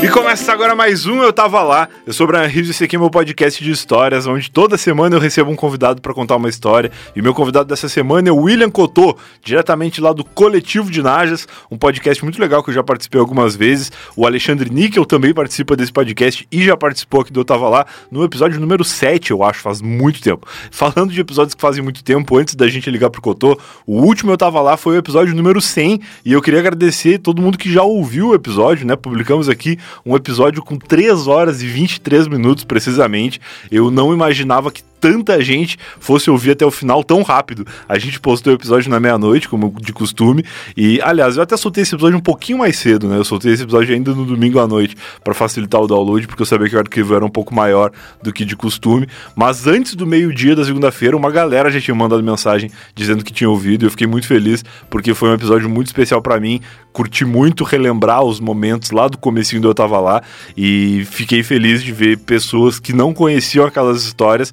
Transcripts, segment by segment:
E começa agora mais um Eu Tava Lá. Eu sou o Brian Rios e esse aqui é meu podcast de histórias, onde toda semana eu recebo um convidado para contar uma história. E meu convidado dessa semana é o William Cotô, diretamente lá do Coletivo de Najas, um podcast muito legal que eu já participei algumas vezes. O Alexandre Níquel também participa desse podcast e já participou aqui do Eu Tava Lá no episódio número 7, eu acho, faz muito tempo. Falando de episódios que fazem muito tempo, antes da gente ligar pro Cotô, o último Eu Tava Lá foi o episódio número 100 e eu queria agradecer todo mundo que já ouviu o episódio, né? Publicamos aqui um episódio com 3 horas e 23 minutos precisamente. Eu não imaginava que tanta gente fosse ouvir até o final tão rápido. A gente postou o episódio na meia-noite, como de costume, e aliás, eu até soltei esse episódio um pouquinho mais cedo, né? Eu soltei esse episódio ainda no domingo à noite para facilitar o download, porque eu sabia que o arquivo era um pouco maior do que de costume. Mas antes do meio-dia da segunda-feira, uma galera já tinha mandado mensagem dizendo que tinha ouvido, e eu fiquei muito feliz porque foi um episódio muito especial para mim. Curti muito relembrar os momentos lá do comecinho do eu tava lá e fiquei feliz de ver pessoas que não conheciam aquelas histórias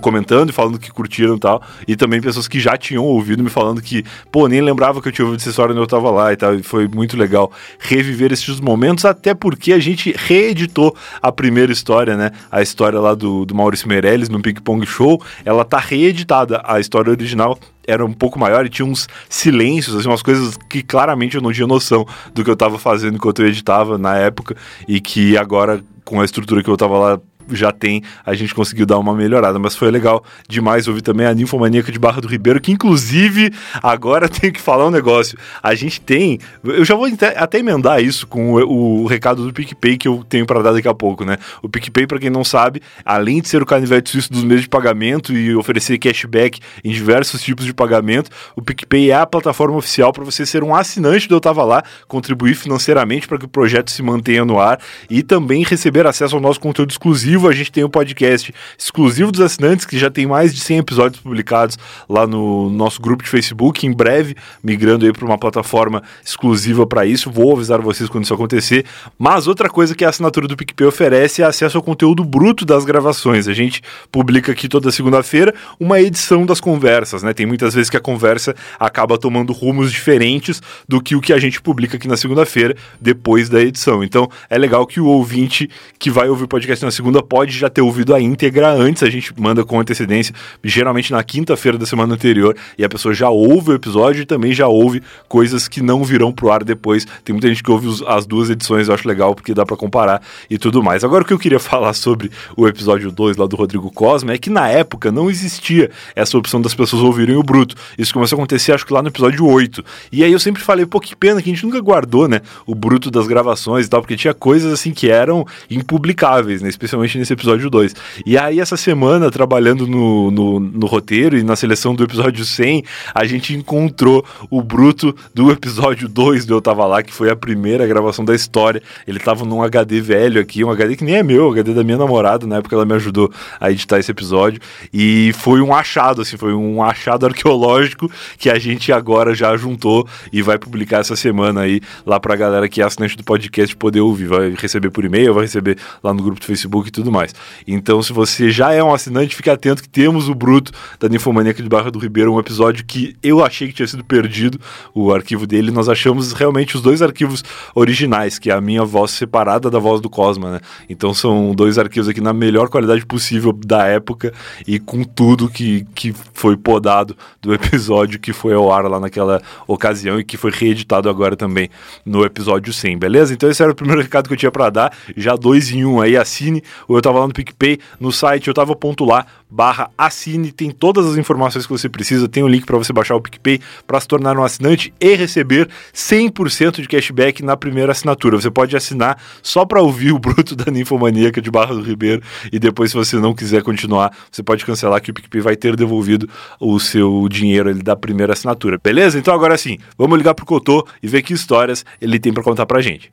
comentando e falando que curtiram e tal, e também pessoas que já tinham ouvido me falando que, pô, nem lembrava que eu tinha ouvido essa história quando eu tava lá e tal, e foi muito legal reviver esses momentos, até porque a gente reeditou a primeira história, né, a história lá do, do Maurício Meirelles no Ping Pong Show, ela tá reeditada, a história original era um pouco maior e tinha uns silêncios, assim, umas coisas que claramente eu não tinha noção do que eu tava fazendo enquanto eu editava na época, e que agora, com a estrutura que eu tava lá já tem, a gente conseguiu dar uma melhorada. Mas foi legal demais ouvir também a Ninfomaníaca de Barra do Ribeiro, que inclusive agora tenho que falar um negócio. A gente tem. Eu já vou até emendar isso com o, o recado do PicPay que eu tenho para dar daqui a pouco, né? O PicPay, para quem não sabe, além de ser o canivete suíço dos meios de pagamento e oferecer cashback em diversos tipos de pagamento, o PicPay é a plataforma oficial para você ser um assinante do Eu Tava Lá, contribuir financeiramente para que o projeto se mantenha no ar e também receber acesso ao nosso conteúdo exclusivo exclusivo, a gente tem um podcast exclusivo dos assinantes, que já tem mais de 100 episódios publicados lá no nosso grupo de Facebook, em breve, migrando aí para uma plataforma exclusiva para isso. Vou avisar vocês quando isso acontecer. Mas outra coisa que a assinatura do PicPay oferece é acesso ao conteúdo bruto das gravações. A gente publica aqui toda segunda-feira uma edição das conversas, né? Tem muitas vezes que a conversa acaba tomando rumos diferentes do que o que a gente publica aqui na segunda-feira, depois da edição. Então, é legal que o ouvinte que vai ouvir o podcast na segunda pode já ter ouvido a íntegra antes, a gente manda com antecedência, geralmente na quinta-feira da semana anterior, e a pessoa já ouve o episódio e também já ouve coisas que não virão pro ar depois. Tem muita gente que ouve os, as duas edições, eu acho legal, porque dá para comparar e tudo mais. Agora o que eu queria falar sobre o episódio 2 lá do Rodrigo Cosma é que na época não existia essa opção das pessoas ouvirem o bruto. Isso começou a acontecer, acho que lá no episódio 8. E aí eu sempre falei, pô, que pena que a gente nunca guardou, né, o bruto das gravações e tal, porque tinha coisas assim que eram impublicáveis, né, especialmente nesse episódio 2. E aí, essa semana, trabalhando no, no, no, roteiro e na seleção do episódio 100, a gente encontrou o bruto do episódio 2 do Eu Tava Lá, que foi a primeira gravação da história. Ele tava num HD velho aqui, um HD que nem é meu, HD da minha namorada, na época ela me ajudou a editar esse episódio. E foi um achado, assim, foi um achado arqueológico que a gente agora já juntou e vai publicar essa semana aí lá pra galera que é assinante do podcast poder ouvir. Vai receber por e-mail, vai receber lá no grupo do Facebook e tudo mais. Então, se você já é um assinante, fique atento que temos o Bruto da Ninfomaníaca de Barra do Ribeiro, um episódio que eu achei que tinha sido perdido, o arquivo dele. Nós achamos realmente os dois arquivos originais, que é a minha voz separada da voz do Cosma, né? Então, são dois arquivos aqui na melhor qualidade possível da época e com tudo que, que foi podado do episódio que foi ao ar lá naquela ocasião e que foi reeditado agora também no episódio 100, beleza? Então, esse era o primeiro recado que eu tinha para dar. Já dois em um aí, assine eu tava lá no PicPay, no site eu tava ponto lá, barra assine, tem todas as informações que você precisa, tem o um link para você baixar o PicPay para se tornar um assinante e receber 100% de cashback na primeira assinatura. Você pode assinar só para ouvir o bruto da Ninfomaníaca de Barra do Ribeiro e depois se você não quiser continuar, você pode cancelar que o PicPay vai ter devolvido o seu dinheiro ali da primeira assinatura. Beleza? Então agora sim, vamos ligar pro Cotô e ver que histórias ele tem para contar pra gente.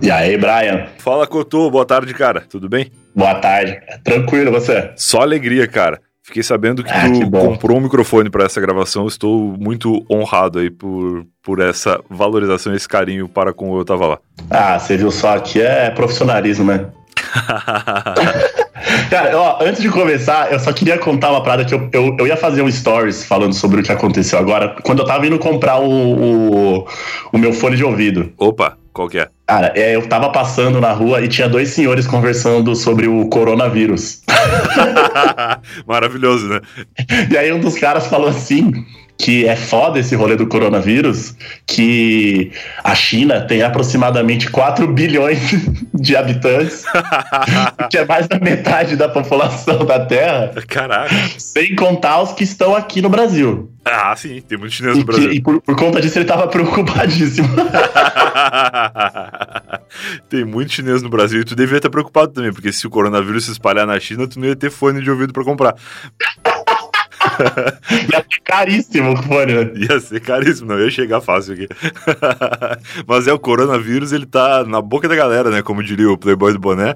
E aí, Brian? Fala, Cotô. Boa tarde, cara. Tudo bem? Boa tarde. Tranquilo, você? Só alegria, cara. Fiquei sabendo que ah, tu que comprou um microfone para essa gravação. Estou muito honrado aí por, por essa valorização, esse carinho para com o Eu Tava Lá. Ah, você viu só, aqui é profissionalismo, né? Cara, ó, antes de começar, eu só queria contar uma parada que eu, eu, eu, ia fazer um stories falando sobre o que aconteceu agora, quando eu tava indo comprar o, o, o meu fone de ouvido. Opa, qual que é? Cara, é, eu tava passando na rua e tinha dois senhores conversando sobre o coronavírus. Maravilhoso, né? E aí um dos caras falou assim: que é foda esse rolê do coronavírus, que a China tem aproximadamente 4 bilhões de habitantes, que é mais da metade da população da Terra. Caraca. Sem contar os que estão aqui no Brasil. Ah, sim, tem muito chinês no Brasil. Que, e por, por, conta disso ele tava preocupadíssimo. tem muito chinês no Brasil e tu devia estar preocupado também, porque se o coronavírus se espalhar na China, tu não ia ter fone de ouvido para comprar. ia ser caríssimo o fone, né? Ia ser caríssimo, não ia chegar fácil aqui. Mas é o coronavírus, ele tá na boca da galera, né? Como diria o Playboy do Boné.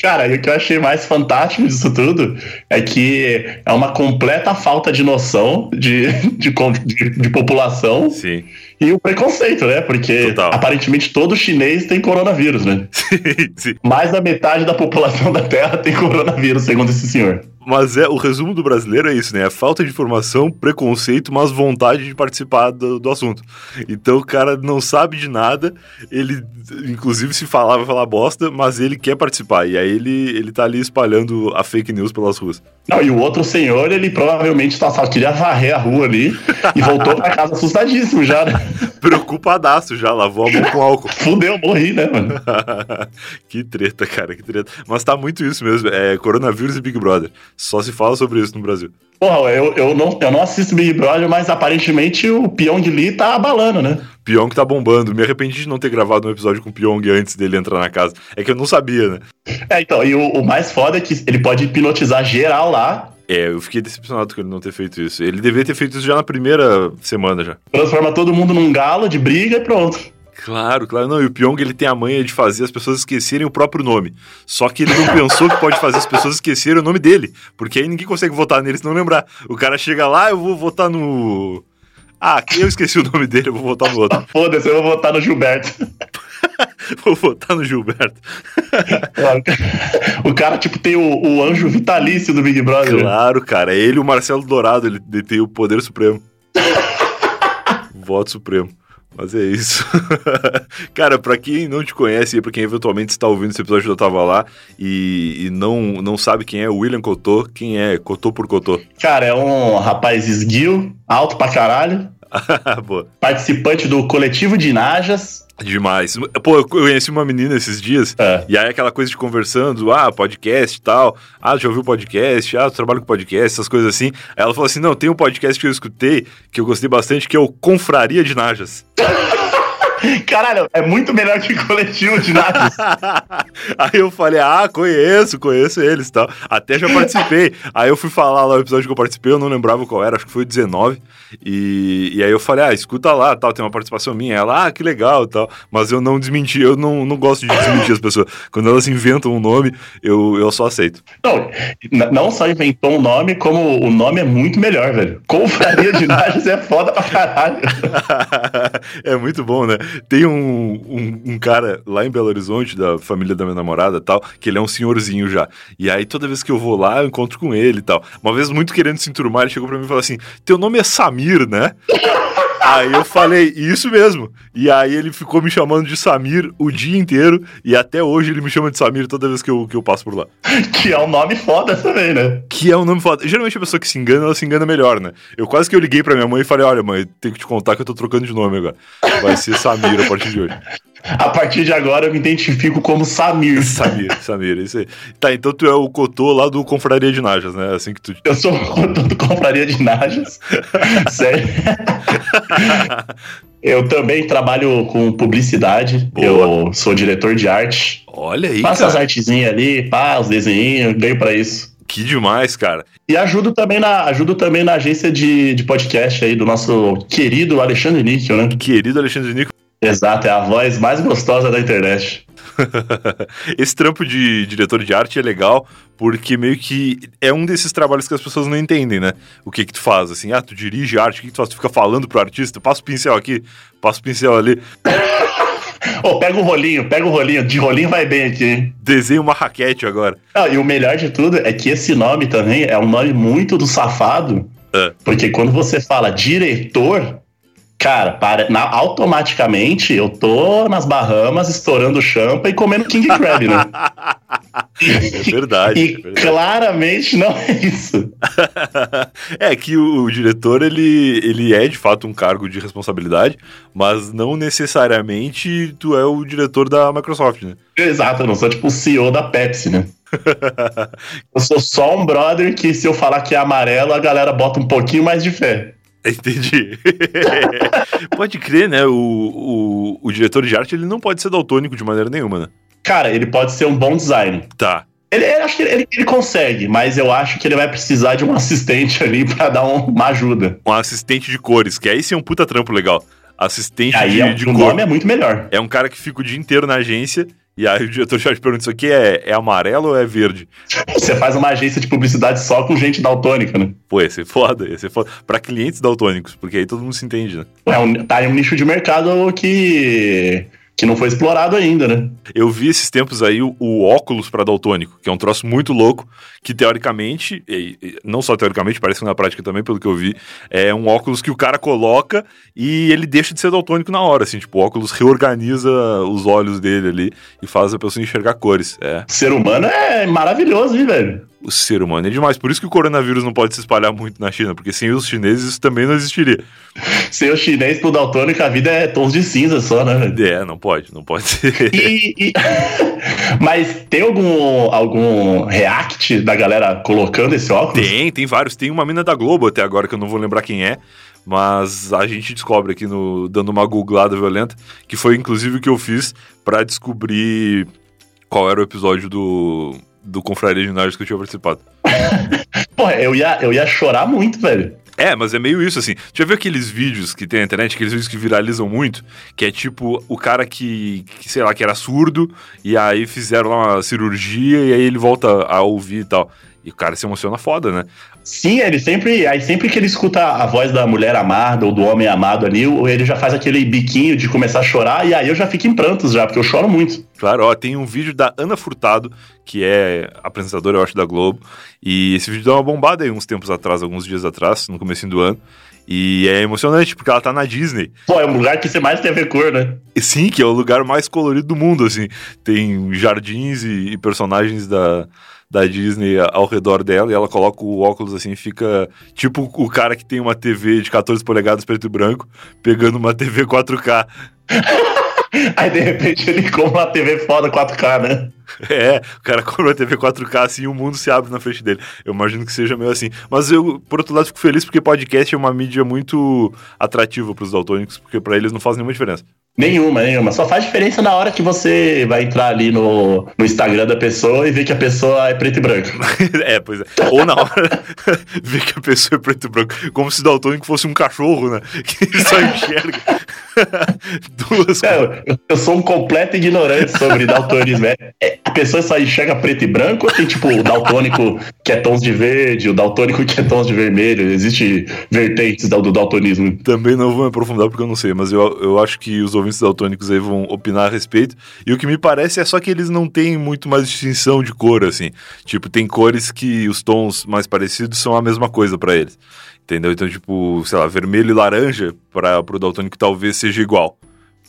Cara, e o que eu achei mais fantástico disso tudo é que é uma completa falta de noção de, de, de, de população. Sim. E o preconceito, né? Porque Total. aparentemente todo chinês tem coronavírus, né? Sim, sim. Mais da metade da população da Terra tem coronavírus, segundo esse senhor. Mas é o resumo do brasileiro é isso, né? É falta de informação, preconceito, mas vontade de participar do, do assunto. Então o cara não sabe de nada, ele, inclusive, se falar, vai falar bosta, mas ele quer participar. E aí ele, ele tá ali espalhando a fake news pelas ruas. Não, e o outro senhor, ele provavelmente tá, só queria varrer a rua ali e voltou pra casa assustadíssimo já, né? Preocupadaço já, lavou a mão com álcool. Fudeu, morri, né, mano? que treta, cara, que treta. Mas tá muito isso mesmo, é coronavírus e Big Brother. Só se fala sobre isso no Brasil. Porra, eu, eu, não, eu não assisto Big Brother, mas aparentemente o Pyong Lee tá abalando, né? Pyong tá bombando. Me arrependi de não ter gravado um episódio com o Pyong antes dele entrar na casa. É que eu não sabia, né? É, então, e o, o mais foda é que ele pode hipnotizar geral lá é, eu fiquei decepcionado com ele não ter feito isso. Ele deveria ter feito isso já na primeira semana já. Transforma todo mundo num galo de briga e pronto. Claro, claro. Não, e o Pyong ele tem a manha de fazer as pessoas esquecerem o próprio nome. Só que ele não pensou que pode fazer as pessoas esquecerem o nome dele. Porque aí ninguém consegue votar nele se não lembrar. O cara chega lá, eu vou votar no. Ah, eu esqueci o nome dele, eu vou votar no outro. Foda-se, eu vou votar no Gilberto. vou votar no Gilberto. o cara, tipo, tem o, o, anjo vitalício do Big Brother. Claro, cara. É ele o Marcelo Dourado, ele, ele tem o poder supremo. Voto supremo. Mas é isso. Cara, pra quem não te conhece e pra quem eventualmente está ouvindo esse episódio eu tava lá e, e, não, não sabe quem é o William Cotô, quem é Cotô por Cotô? Cara, é um rapaz esguio, alto pra caralho. Participante do coletivo de Najas. Demais. Pô, eu conheci uma menina esses dias, é. e aí aquela coisa de conversando, ah, podcast e tal, ah, já ouviu podcast, ah, trabalho com podcast, essas coisas assim. Aí ela falou assim: não, tem um podcast que eu escutei, que eu gostei bastante, que é o Confraria de Najas. Caralho, é muito melhor que coletivo de naves. Aí eu falei, ah, conheço, conheço eles e tal. Até já participei. aí eu fui falar lá o episódio que eu participei, eu não lembrava qual era, acho que foi o 19. E, e aí eu falei, ah, escuta lá, tal, tem uma participação minha. Ela, ah, que legal tal. Mas eu não desmenti, eu não, não gosto de desmentir as pessoas. Quando elas inventam um nome, eu, eu só aceito. Não, não só inventou um nome, como o nome é muito melhor, velho. Confraria de Nages é foda pra caralho. é muito bom, né? Tem um, um, um, cara lá em Belo Horizonte, da família da minha namorada tal, que ele é um senhorzinho já. E aí toda vez que eu vou lá, eu encontro com ele e tal. Uma vez, muito querendo se enturmar, ele chegou pra mim e falou assim: Teu nome é Samir, né? Aí eu falei, isso mesmo. E aí ele ficou me chamando de Samir o dia inteiro. E até hoje ele me chama de Samir toda vez que eu, que eu passo por lá. Que é um nome foda também, né? Que é um nome foda. Geralmente a pessoa que se engana, ela se engana melhor, né? Eu quase que eu liguei pra minha mãe e falei, olha, mãe, tenho que te contar que eu tô trocando de nome agora. Vai ser Samir a partir de hoje. A partir de agora eu me identifico como Samir. Samir, Samir, isso aí. Tá, então tu é o Cotô lá do Confraria de Najas, né? Assim que tu... Eu sou o Cotô do Confraria de Najas. Sério. eu também trabalho com publicidade. Boa. Eu sou diretor de arte. Olha aí, Faço cara. as artezinhas ali, pá, os desenhinhos, ganho pra isso. Que demais, cara. E ajudo também na, ajudo também na agência de, de podcast aí do nosso querido Alexandre Níquel, né? Querido Alexandre Níquel. Exato, é a voz mais gostosa da internet. Esse trampo de diretor de arte é legal porque meio que é um desses trabalhos que as pessoas não entendem, né? O que que tu faz, assim, ah, tu dirige arte, o que, que tu faz? Tu fica falando pro artista, passa o pincel aqui, passa o pincel ali. Ô, pega o rolinho, pega o rolinho. De rolinho vai bem aqui, hein? Desenha uma raquete agora. Não, e o melhor de tudo é que esse nome também é um nome muito do safado. É. Porque quando você fala diretor, cara, para, na- automaticamente eu tô nas Bahamas estourando champa e comendo King Crab, né? É verdade. E é verdade. claramente não é isso. é que o, o diretor ele, ele é de fato um cargo de responsabilidade, mas não necessariamente tu é o diretor da Microsoft, né? Exato, eu não sou tipo o CEO da Pepsi, né? Eu sou só um brother que se eu falar que é amarelo, a galera bota um pouquinho mais de fé. Entendi. pode crer, né? O, o, o diretor de arte ele não pode ser daltônico de maneira nenhuma, né? Cara, ele pode ser um bom design. Tá. Ele, eu acho que ele, ele consegue, mas eu acho que ele vai precisar de um assistente ali pra dar um- uma ajuda. Um assistente de cores, que aí sim é um puta trampo legal. Assistente Aí de, é, de o cor. nome é muito melhor. É um cara que fica o dia inteiro na agência e aí o diretor de arte pergunta: Isso aqui é, é amarelo ou é verde? Você faz uma agência de publicidade só com gente daltônica, né? Pô, ia ser foda, ia ser foda. Pra clientes daltônicos, porque aí todo mundo se entende, né? É um, tá em um nicho de mercado que, que não foi explorado ainda, né? Eu vi esses tempos aí o, o óculos pra daltônico, que é um troço muito louco, que teoricamente, e- e não só teoricamente, parece que na prática também, pelo que eu vi, é um óculos que o cara coloca e ele deixa de ser daltônico na hora, assim, tipo, o óculos reorganiza os olhos dele ali e faz a pessoa enxergar cores. É, ser humano é maravilhoso, hein, velho? O ser humano é demais. Por isso que o coronavírus não pode se espalhar muito na China, porque sem os chineses isso também não existiria. Ser o chinês pro daltônico, a vida é tons de cinza só, né? É, não pode, não pode ser. E- e- Mas tem algum, algum react da galera colocando esse óculos? Tem, tem vários. Tem uma mina da Globo até agora, que eu não vou lembrar quem é. Mas a gente descobre aqui no dando uma googlada violenta, que foi inclusive o que eu fiz pra descobrir qual era o episódio do, do Confraria de Narcos que eu tinha participado. Porra, eu ia, eu ia chorar muito, velho. É, mas é meio isso assim. Já viu aqueles vídeos que tem na internet, aqueles vídeos que viralizam muito? Que é tipo o cara que, que, sei lá, que era surdo, e aí fizeram lá uma cirurgia, e aí ele volta a ouvir e tal. E o cara se emociona foda, né? Sim, ele sempre. Aí sempre que ele escuta a voz da mulher amada ou do homem amado ali, ele já faz aquele biquinho de começar a chorar, e aí eu já fico em prantos já, porque eu choro muito. Claro, ó, tem um vídeo da Ana Furtado, que é apresentadora, eu acho, da Globo. E esse vídeo deu uma bombada aí uns tempos atrás, alguns dias atrás, no começo do ano. E é emocionante, porque ela tá na Disney. Pô, é um lugar que você mais tem a ver cor, né? Sim, que é o lugar mais colorido do mundo, assim. Tem jardins e personagens da, da Disney ao redor dela, e ela coloca o óculos assim, fica tipo o cara que tem uma TV de 14 polegadas preto e branco, pegando uma TV 4K. Aí de repente ele compra uma TV foda 4K, né? É, o cara compra uma TV 4K assim e o mundo se abre na frente dele. Eu imagino que seja meio assim. Mas eu, por outro lado, fico feliz porque podcast é uma mídia muito atrativa pros daltônicos, porque pra eles não faz nenhuma diferença. Nenhuma, nenhuma. Só faz diferença na hora que você vai entrar ali no, no Instagram da pessoa e ver que a pessoa é preto e branco. é, pois é. Ou na hora ver que a pessoa é preto e branco, como se daltônico fosse um cachorro, né? Que só enxerga duas É, cores. eu, eu sou um completo ignorante sobre daltonismo. É, é, a pessoa só enxerga preto e branco ou tem tipo o daltônico que é tons de verde, o daltônico que é tons de vermelho? Existe vertentes do, do daltonismo. Também não vou me aprofundar porque eu não sei, mas eu, eu acho que os ouvintes daltônicos aí vão opinar a respeito. E o que me parece é só que eles não têm muito mais distinção de cor, assim. Tipo, tem cores que os tons mais parecidos são a mesma coisa pra eles. Entendeu? Então, tipo, sei lá, vermelho e laranja para pro daltônico talvez seja igual.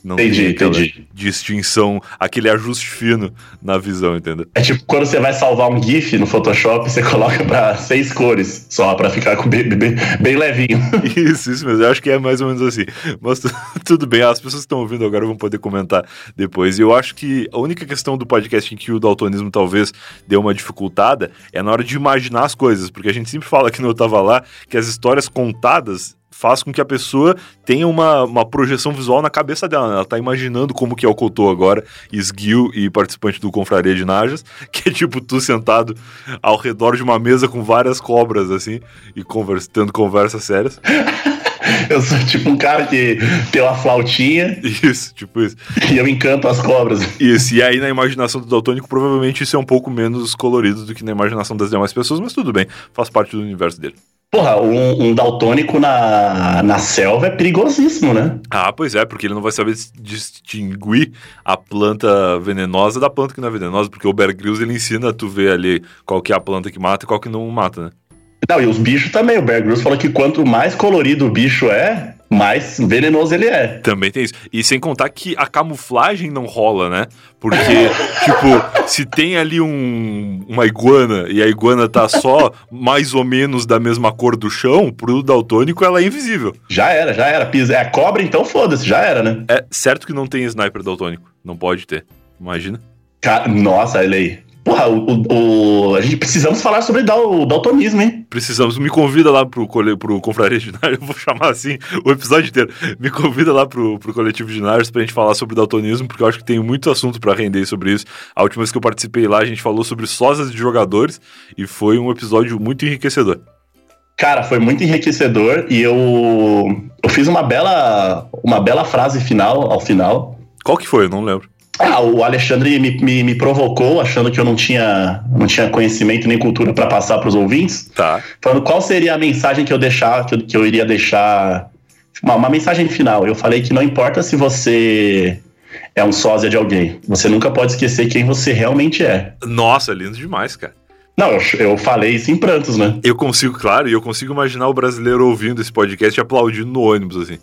Não Entendi, entendi. distinção, aquele ajuste fino na visão, entendeu? É tipo quando você vai salvar um GIF no Photoshop, você coloca pra seis cores só, pra ficar com bem, bem, bem levinho. Isso, isso mesmo. Eu acho que é mais ou menos assim. Mas tu- tudo bem, as pessoas que estão ouvindo agora vão poder comentar depois. E eu acho que a única questão do podcast em que o daltonismo talvez deu uma dificultada é na hora de imaginar as coisas. Porque a gente sempre fala aqui no Eu Tava Lá que as histórias contadas faz com que a pessoa tenha uma, uma projeção visual na cabeça dela. né? Ela tá imaginando como que é o Cotô agora, esguio e participante do Confraria de Najas, que é tipo tu sentado ao redor de uma mesa com várias cobras, assim, e conversa, tendo conversas sérias. Eu sou tipo um cara que tem uma flautinha Isso, tipo isso. e eu encanto as cobras. Isso, e aí na imaginação do Daltônico, provavelmente isso é um pouco menos colorido do que na imaginação das demais pessoas, mas tudo bem, faz parte do universo dele. Porra, um, um daltônico na, na selva é perigosíssimo, né? Ah, pois é, porque ele não vai saber distinguir a planta venenosa da planta que não é venenosa, porque o Bear Grylls ele ensina a tu ver ali qual que é a planta que mata e qual que não mata, né? Não, e os bichos também. O Bear Grylls falou que quanto mais colorido o bicho é, mais venenoso ele é. Também tem isso. E sem contar que a camuflagem não rola, né? Porque, tipo, se tem ali um, uma iguana e a iguana tá só mais ou menos da mesma cor do chão, pro daltônico ela é invisível. Já era, já era. É a cobra, então foda-se, já era, né? É certo que não tem sniper daltônico. Não pode ter. Imagina. Nossa, ele aí. Porra, o, o, a gente precisamos falar sobre o daltonismo, hein? Precisamos. Me convida lá pro, pro Confraria de eu vou chamar assim o episódio inteiro. Me convida lá pro, pro Coletivo de Nars pra gente falar sobre daltonismo, porque eu acho que tem muito assunto para render sobre isso. A última vez que eu participei lá, a gente falou sobre sósias de jogadores e foi um episódio muito enriquecedor. Cara, foi muito enriquecedor e eu, eu fiz uma bela, uma bela frase final ao final. Qual que foi? Eu não lembro. Ah, o Alexandre me, me, me, provocou, achando que eu não tinha, não tinha conhecimento nem cultura para passar para os ouvintes. Tá. Falando qual seria a mensagem que eu deixar, que eu, que eu iria deixar. Uma, uma mensagem final. Eu falei que não importa se você é um sósia de alguém, você nunca pode esquecer quem você realmente é. Nossa, lindo demais, cara. Não, eu, eu falei isso em prantos, né? Eu consigo, claro, e eu consigo imaginar o brasileiro ouvindo esse podcast e aplaudindo no ônibus, assim.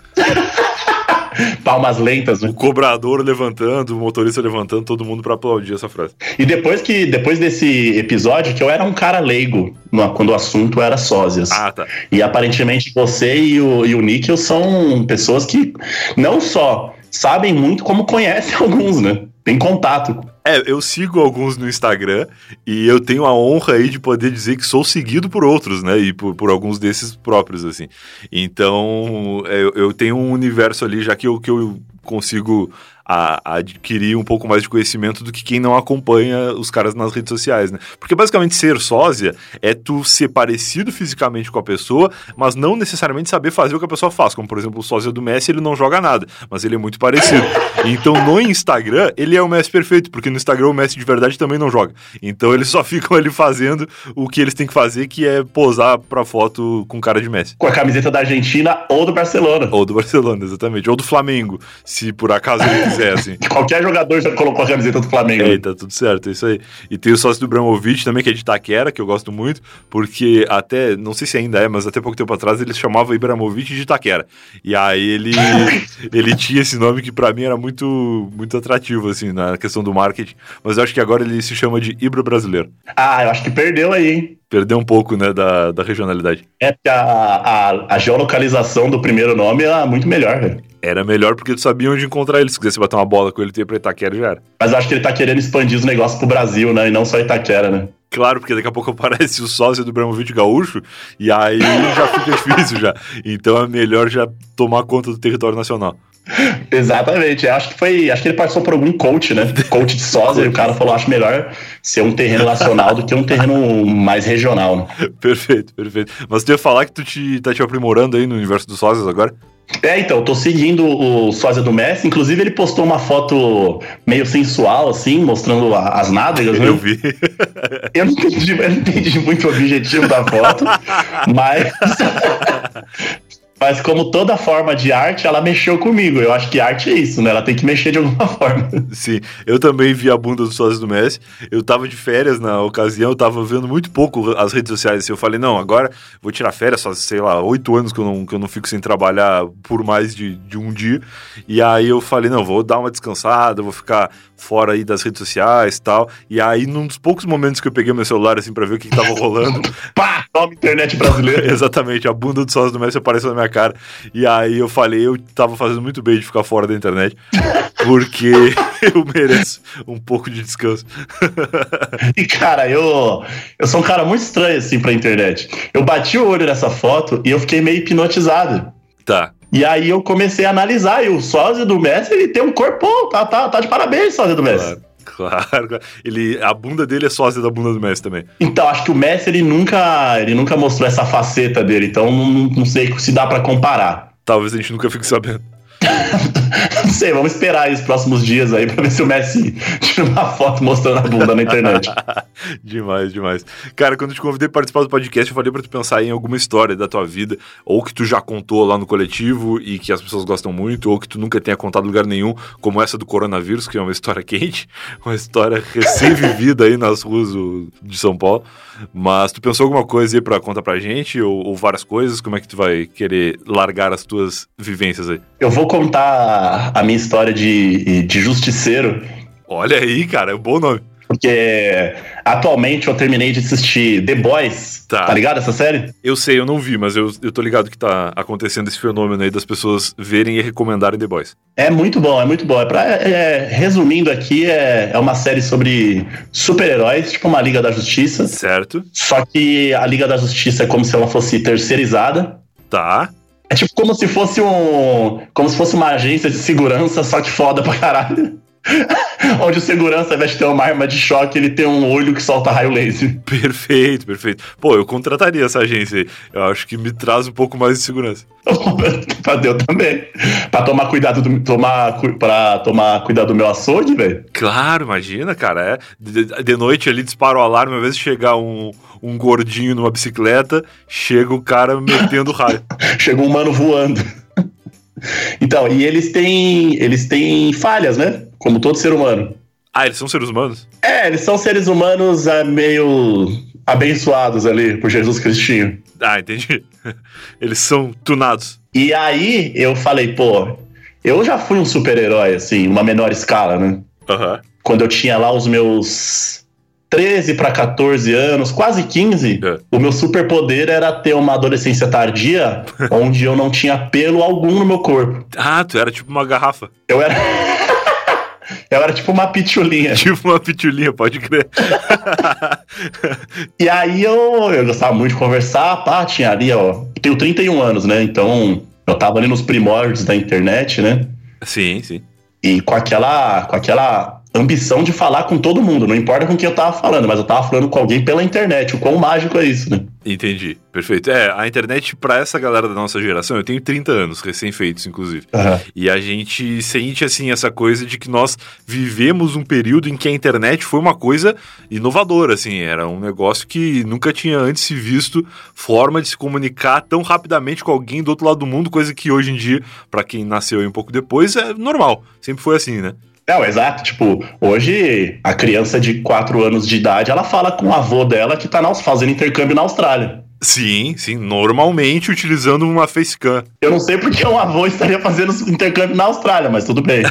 palmas lentas, né? O cobrador levantando, o motorista levantando, todo mundo para aplaudir essa frase. E depois que depois desse episódio, que eu era um cara leigo no, quando o assunto era sósias. Ah, tá. E aparentemente você e o, e o Níquel são pessoas que não só sabem muito, como conhecem alguns, né? Tem contato. É, eu sigo alguns no Instagram e eu tenho a honra aí de poder dizer que sou seguido por outros, né? E por, por alguns desses próprios, assim. Então, eu, eu tenho um universo ali, já que eu, que eu consigo a, a, adquirir um pouco mais de conhecimento do que quem não acompanha os caras nas redes sociais, né? Porque basicamente ser sósia é tu ser parecido fisicamente com a pessoa, mas não necessariamente saber fazer o que a pessoa faz. Como, por exemplo, o sósia do Messi, ele não joga nada, mas ele é muito parecido. Então, no Instagram, ele é o Messi perfeito, porque no Instagram o Messi de verdade também não joga. Então, eles só ficam ali fazendo o que eles têm que fazer, que é posar pra foto com cara de Messi. Com a camiseta da Argentina ou do Barcelona. Ou do Barcelona, exatamente. Ou do Flamengo, se por acaso ele quiser, assim. Qualquer jogador já colocou a camiseta do Flamengo. É, tá tudo certo, é isso aí. E tem o sócio do Bramovic também, que é de Itaquera, que eu gosto muito, porque até, não sei se ainda é, mas até pouco tempo atrás ele chamava Ibramovic de Itaquera. E aí ele, ele tinha esse nome que para mim era muito, muito atrativo, assim, na questão do marketing. Mas eu acho que agora ele se chama de Ibra Brasileiro. Ah, eu acho que perdeu aí, hein? Perdeu um pouco, né, da, da regionalidade. É, porque a, a, a geolocalização do primeiro nome era muito melhor, velho. Era melhor porque tu sabia onde encontrar ele. Se quisesse bater uma bola com ele, tu ia pra Itaquera já era. Mas eu acho que ele tá querendo expandir os negócios pro Brasil, né? E não só Itaquera, né? Claro, porque daqui a pouco aparece o sócio do Bramovic Gaúcho e aí já fica difícil já. Então é melhor já tomar conta do território nacional. Exatamente. Acho que foi. Acho que ele passou por algum coach, né? Coach de sósia, e o cara falou: acho melhor ser um terreno nacional do que um terreno mais regional. Né? Perfeito, perfeito. Mas tu ia falar que tu te, tá te aprimorando aí no universo dos sósias agora? É, então, eu tô seguindo o sósia do Messi. Inclusive, ele postou uma foto meio sensual, assim, mostrando as nádegas, né? Eu vi. Eu não entendi, eu não entendi muito o objetivo da foto, mas. Mas como toda forma de arte, ela mexeu comigo. Eu acho que arte é isso, né? Ela tem que mexer de alguma forma. Sim, eu também vi a bunda dos sócios do Messi. Eu tava de férias na ocasião, eu tava vendo muito pouco as redes sociais. Eu falei, não, agora vou tirar férias, só, sei lá, oito anos que eu, não, que eu não fico sem trabalhar por mais de, de um dia. E aí eu falei, não, vou dar uma descansada, vou ficar fora aí das redes sociais e tal. E aí, num dos poucos momentos que eu peguei meu celular, assim, pra ver o que, que tava rolando. Pá! Nome internet brasileira. Exatamente, a bunda dos sócios do Messi apareceu na minha cara. E aí eu falei, eu tava fazendo muito bem de ficar fora da internet, porque eu mereço um pouco de descanso. e cara, eu, eu sou um cara muito estranho assim pra internet. Eu bati o olho nessa foto e eu fiquei meio hipnotizado. Tá. E aí eu comecei a analisar, e o sósia do Messi, ele tem um corpo, tá, tá, tá de parabéns, sósia do Messi. Claro. Claro, ele, a bunda dele é sósia da bunda do Messi também. Então, acho que o Messi ele nunca, ele nunca mostrou essa faceta dele, então não, não sei se dá para comparar. Talvez a gente nunca fique sabendo. Não sei, vamos esperar aí os próximos dias aí pra ver se o Messi tira uma foto mostrando a bunda na internet. demais, demais. Cara, quando eu te convidei para participar do podcast, eu falei pra tu pensar em alguma história da tua vida, ou que tu já contou lá no coletivo e que as pessoas gostam muito, ou que tu nunca tenha contado em lugar nenhum, como essa do coronavírus, que é uma história quente, uma história recém-vivida aí nas ruas de São Paulo. Mas tu pensou alguma coisa aí pra contar pra gente, ou, ou várias coisas? Como é que tu vai querer largar as tuas vivências aí? Eu vou contar a minha história de, de justiceiro. Olha aí, cara, é um bom nome. Porque atualmente eu terminei de assistir The Boys. Tá. tá ligado essa série? Eu sei, eu não vi, mas eu, eu tô ligado que tá acontecendo esse fenômeno aí das pessoas verem e recomendarem The Boys. É muito bom, é muito bom. É pra, é, resumindo aqui, é, é uma série sobre super-heróis, tipo uma Liga da Justiça. Certo. Só que a Liga da Justiça é como se ela fosse terceirizada. Tá. É tipo como se fosse um. Como se fosse uma agência de segurança, só que foda pra caralho. Onde o segurança, ao invés de ter uma arma de choque, ele tem um olho que solta raio laser. Perfeito, perfeito. Pô, eu contrataria essa agência aí. Eu acho que me traz um pouco mais de segurança. pra Deus também. Pra tomar cuidado do. Tomar, pra tomar cuidado do meu açougue, velho. Claro, imagina, cara. É. De, de, noite ali dispara o alarme, às vezes chegar um, um gordinho numa bicicleta, chega o cara metendo raio. chega um mano voando. Então, e eles têm, eles têm falhas, né? Como todo ser humano. Ah, eles são seres humanos? É, eles são seres humanos é, meio abençoados ali por Jesus Cristinho. Ah, entendi. Eles são tunados. E aí eu falei, pô, eu já fui um super-herói, assim, uma menor escala, né? Uhum. Quando eu tinha lá os meus 13 para 14 anos, quase 15, é. o meu superpoder era ter uma adolescência tardia, onde eu não tinha pelo algum no meu corpo. Ah, tu era tipo uma garrafa. Eu era. Eu era tipo uma pitulinha. Tipo uma pitulinha, pode crer. e aí eu, eu gostava muito de conversar, pá, tinha ali, ó. Tenho 31 anos, né? Então eu tava ali nos primórdios da internet, né? Sim, sim. E com aquela, com aquela ambição de falar com todo mundo, não importa com quem eu tava falando, mas eu tava falando com alguém pela internet. O quão mágico é isso, né? Entendi, perfeito. É, a internet, para essa galera da nossa geração, eu tenho 30 anos, recém-feitos, inclusive. Uhum. E a gente sente, assim, essa coisa de que nós vivemos um período em que a internet foi uma coisa inovadora, assim, era um negócio que nunca tinha antes se visto forma de se comunicar tão rapidamente com alguém do outro lado do mundo, coisa que hoje em dia, para quem nasceu aí um pouco depois, é normal. Sempre foi assim, né? Não, exato. Tipo, hoje a criança de 4 anos de idade, ela fala com o avô dela que tá fazendo intercâmbio na Austrália. Sim, sim, normalmente utilizando uma facecam. Eu não sei porque um avô estaria fazendo intercâmbio na Austrália, mas tudo bem.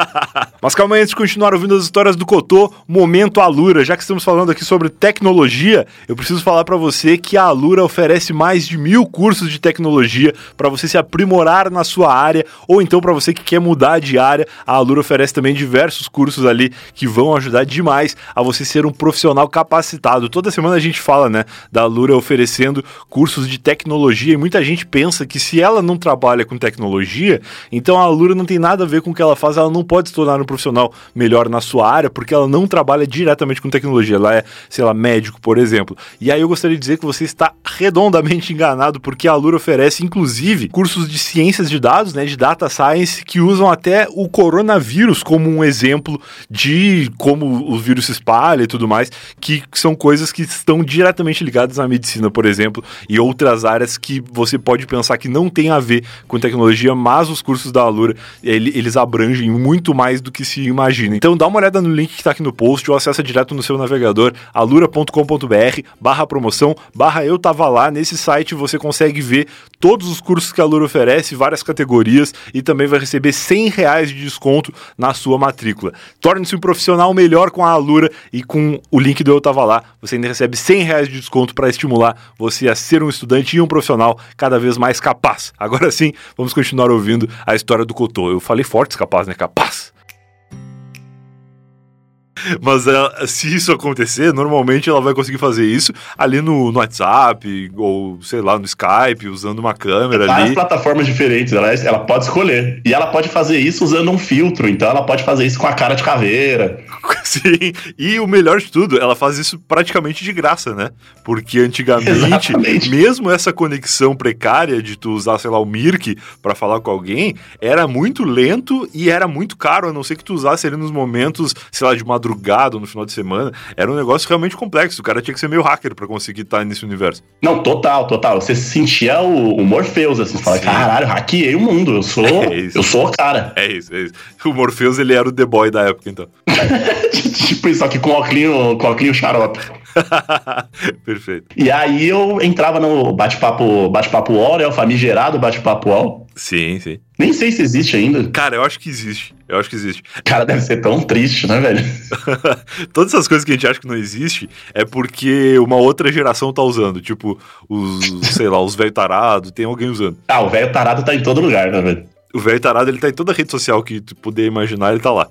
mas calma aí, antes de continuar ouvindo as histórias do Cotô, momento Alura. Já que estamos falando aqui sobre tecnologia, eu preciso falar para você que a Alura oferece mais de mil cursos de tecnologia para você se aprimorar na sua área, ou então para você que quer mudar de área, a Alura oferece também diversos cursos ali que vão ajudar demais a você ser um profissional capacitado. Toda semana a gente fala, né, da Alura oferecendo cursos de tecnologia e muita gente pensa que se ela não trabalha com tecnologia, então a Alura não tem nada a ver com o que ela faz, ela não pode se tornar um profissional melhor na sua área porque ela não trabalha diretamente com tecnologia, ela é, sei lá, médico, por exemplo. E aí eu gostaria de dizer que você está redondamente enganado porque a Alura oferece inclusive cursos de ciências de dados, né, de data science que usam até o coronavírus como um exemplo de como o vírus se espalha e tudo mais, que são coisas que estão diretamente ligadas à medicina, por exemplo exemplo, e outras áreas que você pode pensar que não tem a ver com tecnologia, mas os cursos da Alura, eles abrangem muito mais do que se imagina. Então dá uma olhada no link que está aqui no post ou acessa direto no seu navegador, alura.com.br barra promoção, barra eu tava lá. Nesse site você consegue ver todos os cursos que a Alura oferece, várias categorias, e também vai receber 100 reais de desconto na sua matrícula. Torne-se um profissional melhor com a Alura e com o link do Eu Tava Lá, você ainda recebe 100 reais de desconto para estimular você a ser um estudante e um profissional cada vez mais capaz. Agora sim, vamos continuar ouvindo a história do Cotô. Eu falei forte, capaz, né? Capaz. Mas ela, se isso acontecer, normalmente ela vai conseguir fazer isso ali no, no WhatsApp, ou sei lá, no Skype, usando uma câmera Várias ali. plataformas diferentes, ela, ela pode escolher. E ela pode fazer isso usando um filtro, então ela pode fazer isso com a cara de caveira. Sim, e o melhor de tudo, ela faz isso praticamente de graça, né? Porque antigamente, Exatamente. mesmo essa conexão precária de tu usar, sei lá, o Mirk pra falar com alguém, era muito lento e era muito caro, a não ser que tu usasse ele nos momentos, sei lá, de madrugada ou no final de semana. Era um negócio realmente complexo, o cara tinha que ser meio hacker pra conseguir estar nesse universo. Não, total, total. Você sentia o, o Morpheus, assim, você fala, Sim. caralho, hackeei o mundo, eu sou, É eu sou o cara. É isso, é isso. O Morpheus, ele era o The Boy da época, então. tipo só que com óculos, com óculos xarope. Perfeito. E aí eu entrava no bate-papo bate-papo UOL, né? O famigerado bate-papo UOL. Sim, sim. Nem sei se existe ainda. Cara, eu acho que existe. Eu acho que existe. Cara, deve ser tão triste, né, velho? Todas essas coisas que a gente acha que não existe é porque uma outra geração tá usando. Tipo, os, sei lá, os velho tarado, tem alguém usando. Ah, o velho tarado tá em todo lugar, né, velho? O velho tarado, ele tá em toda rede social que tu puder imaginar, ele tá lá.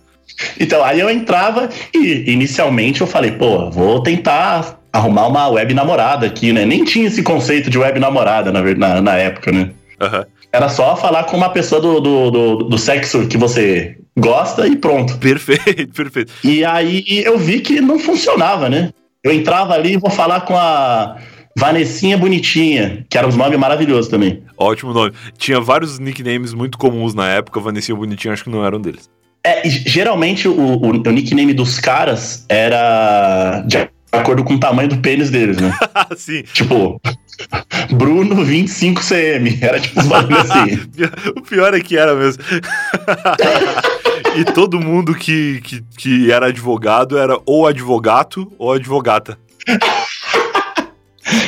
Então, aí eu entrava e inicialmente eu falei, pô, vou tentar arrumar uma web namorada aqui, né? Nem tinha esse conceito de web namorada na, na, na época, né? Aham. Era só falar com uma pessoa do, do, do, do sexo que você gosta e pronto. Perfeito, perfeito. E aí eu vi que não funcionava, né? Eu entrava ali e vou falar com a Vanessinha Bonitinha, que era um nome maravilhoso também. Ótimo nome. Tinha vários nicknames muito comuns na época, Vanessinha Bonitinho, acho que não era um deles. É, geralmente o, o, o nickname dos caras era de acordo com o tamanho do pênis deles, né? Ah, sim. tipo, Bruno 25cm. Era tipo uns bagulho assim. O pior é que era mesmo. e todo mundo que, que, que era advogado era ou advogato ou advogata.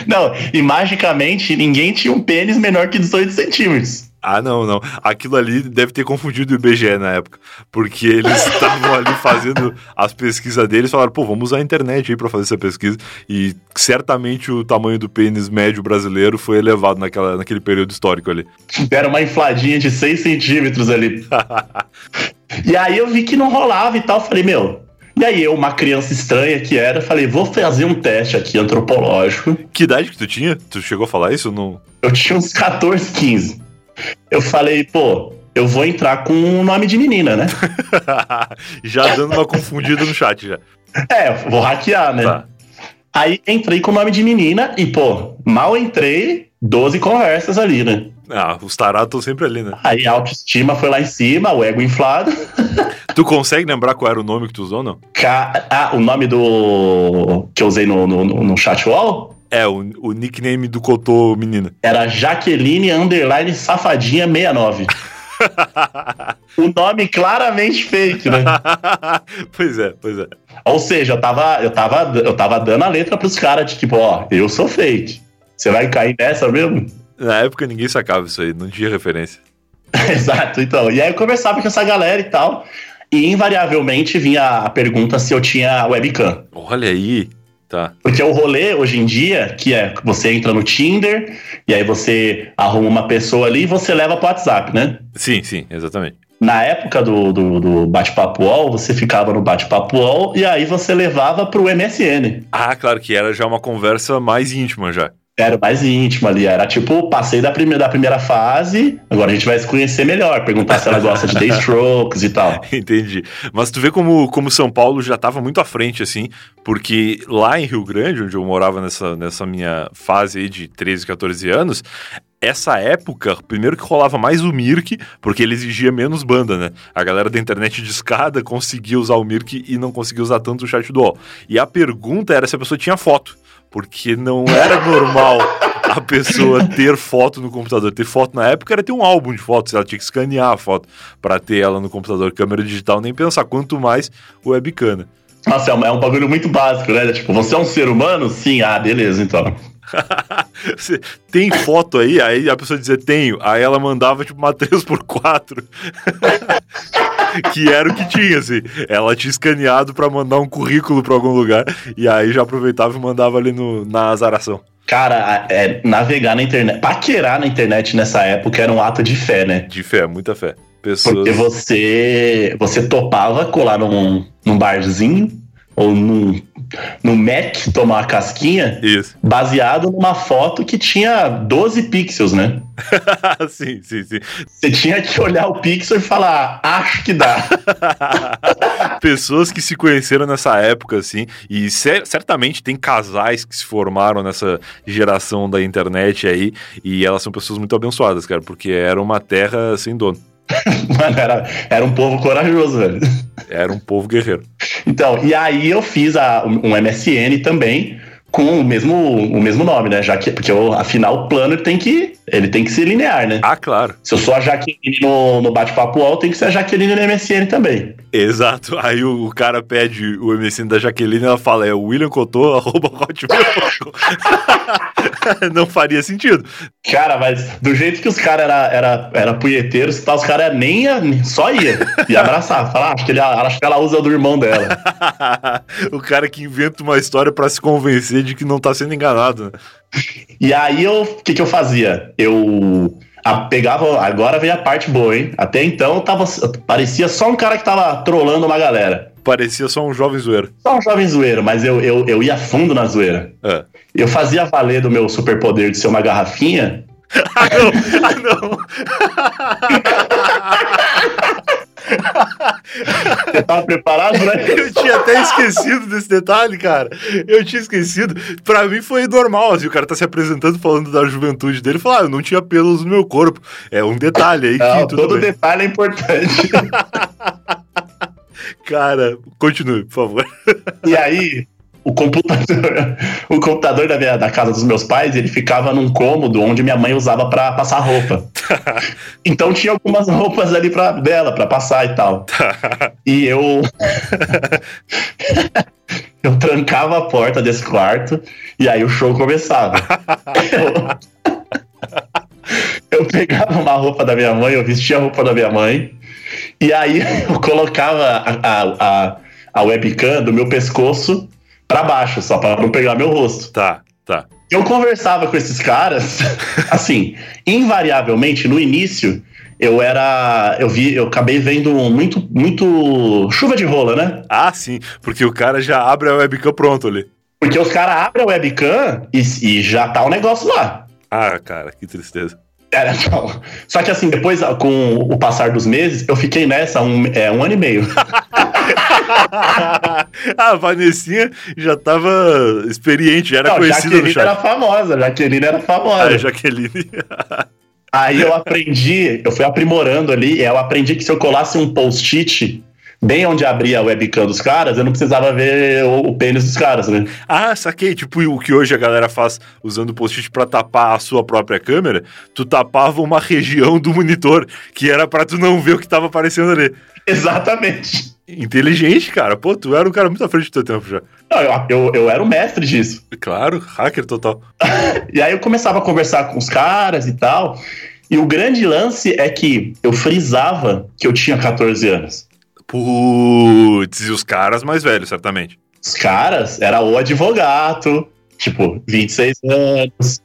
Não, e magicamente ninguém tinha um pênis menor que 18 centímetros. Ah, não, não. Aquilo ali deve ter confundido o IBGE na época. Porque eles estavam ali fazendo as pesquisas deles falaram, pô, vamos usar a internet aí pra fazer essa pesquisa. E certamente o tamanho do pênis médio brasileiro foi elevado naquela, naquele período histórico ali. Era uma infladinha de 6 centímetros ali. E aí eu vi que não rolava e tal. Falei, meu. E aí eu, uma criança estranha que era, falei, vou fazer um teste aqui antropológico. que idade que tu tinha? Tu chegou a falar isso? Não. Eu tinha uns 14, 15. Eu falei, pô, eu vou entrar com um nome de menina, né? já dando uma confundida no chat já. É, vou hackear, né? Tá. Aí entrei com o nome de menina e, pô, mal entrei, 12 conversas ali, né? Ah, os tarados estão sempre ali, né? Aí a autoestima foi lá em cima, o ego inflado. Tu consegue lembrar qual era o nome que tu usou ou não? Ca- Ah, o nome do. que eu usei no, no, no no chat wall É, o, o nickname do Cotô menina. era Jaqueline Underline Safadinha 69. o nome claramente fake, né? pois é, pois é. Ou seja, eu tava, eu tava, eu tava dando a letra pros caras de tipo, ó, eu sou fake. Você vai cair nessa mesmo? Na época ninguém sacava isso aí, não tinha referência. Exato, então. E aí eu conversava com essa galera e tal. E invariavelmente vinha a pergunta se eu tinha webcam. Olha aí. Tá. Porque o rolê hoje em dia, que é você entra no Tinder, e aí você arruma uma pessoa ali e você leva pro WhatsApp, né? Sim, sim, exatamente. Na época do, do, do bate-papo UOL, você ficava no bate-papo UOL e aí você levava pro MSN. Ah, claro que era já uma conversa mais íntima já. Era mais íntimo ali, era tipo, passei da primeira, da primeira fase, agora a gente vai se conhecer melhor, perguntar se ela gosta de Daystrokes e tal. Entendi. Mas tu vê como, como São Paulo já estava muito à frente, assim, porque lá em Rio Grande, onde eu morava nessa, nessa minha fase aí de 13, 14 anos, essa época, primeiro que rolava mais o Mirk, porque ele exigia menos banda, né? A galera da internet de escada conseguia usar o Mirk e não conseguia usar tanto o chat do UOL. E a pergunta era se a pessoa tinha foto, porque não era normal a pessoa ter foto no computador. Ter foto na época era ter um álbum de fotos, ela tinha que escanear a foto para ter ela no computador. Câmera digital, nem pensar, quanto mais webcam. né? Nossa, é um, é um bagulho muito básico, né? Tipo, você é um ser humano? Sim, ah, beleza, então. Tem foto aí? Aí a pessoa dizia tenho. Aí ela mandava tipo uma 3x4. que era o que tinha, assim. Ela tinha escaneado pra mandar um currículo pra algum lugar. E aí já aproveitava e mandava ali no, na azaração. Cara, é, navegar na internet, paquerar na internet nessa época era um ato de fé, né? De fé, muita fé. Pessoas. Porque você, você topava colar num, num barzinho ou no, no Mac tomar uma casquinha, Isso. baseado numa foto que tinha 12 pixels, né? sim, sim, sim. Você tinha que olhar o pixel e falar, acho que dá. Pessoas que se conheceram nessa época, assim, e cer- certamente tem casais que se formaram nessa geração da internet aí, e elas são pessoas muito abençoadas, cara, porque era uma terra sem dono. Mano, era, era um povo corajoso, velho. Era um povo guerreiro. Então, e aí eu fiz a- um MSN também com o mesmo, o mesmo nome, né? Já que, porque eu, afinal o plano ele tem que ele tem que ser linear, né? Ah, claro. Se eu sou a Jaqueline no, no bate-papo UOL, tem que ser a Jaqueline no MSN também. Exato. Aí o, o cara pede o MSN da Jaqueline ela fala, é o William Cotô, arroba. Não faria sentido. Cara, mas do jeito que os caras era, era, era punheteiros e tal, os caras nem ia, só ia. Ia abraçar. Falar, ah, acho que, ele, acho que ela usa do irmão dela. o cara que inventa uma história pra se convencer de que não tá sendo enganado. né? E aí eu, o que, que eu fazia? Eu a- pegava. Agora vem a parte boa, hein? Até então tava, parecia só um cara que tava trolando uma galera. Parecia só um jovem zoeiro. Só um jovem zoeiro, mas eu, eu, eu ia fundo na zoeira. É. Eu fazia valer do meu superpoder de ser uma garrafinha. Ah, não! Ah, não! Você tava preparado, né? Eu tinha até esquecido desse detalhe, cara. Eu tinha esquecido. Pra mim foi normal, assim, o cara tá se apresentando falando da juventude dele. Falar, ah, eu não tinha pelos no meu corpo. É um detalhe aí Não, que todo bem. detalhe é importante. Cara, continue, por favor. E aí, o computador, o computador da, minha, da casa dos meus pais, ele ficava num cômodo onde minha mãe usava pra passar roupa. Então tinha algumas roupas ali pra, dela pra passar e tal. E eu eu trancava a porta desse quarto e aí o show começava. Eu, eu pegava uma roupa da minha mãe, eu vestia a roupa da minha mãe e aí eu colocava a, a, a, a webcam do meu pescoço pra baixo, só pra não pegar meu rosto. Tá, tá. Eu conversava com esses caras, assim, invariavelmente no início eu era, eu vi, eu acabei vendo muito, muito chuva de rola, né? Ah, sim, porque o cara já abre a webcam pronto ali. Porque os caras abrem a webcam e, e já tá o negócio lá. Ah, cara, que tristeza. Era, não. Só que assim, depois, com o passar dos meses, eu fiquei nessa um, é, um ano e meio. a Vanessinha já tava experiente, já era Não, conhecida no Jaqueline chat. era famosa, Jaqueline era famosa. Ah, Jaqueline. Aí eu aprendi, eu fui aprimorando ali, eu aprendi que se eu colasse um post-it bem onde abria a webcam dos caras, eu não precisava ver o, o pênis dos caras, né? ah, saquei. Tipo o que hoje a galera faz usando o post-it pra tapar a sua própria câmera. Tu tapava uma região do monitor que era pra tu não ver o que tava aparecendo ali. Exatamente. Inteligente, cara. Pô, tu era um cara muito à frente do teu tempo já. Não, eu, eu, eu era o mestre disso. Claro, hacker total. E aí eu começava a conversar com os caras e tal. E o grande lance é que eu frisava que eu tinha 14 anos. Putz, e os caras mais velhos, certamente. Os caras era o advogado, tipo, 26 anos.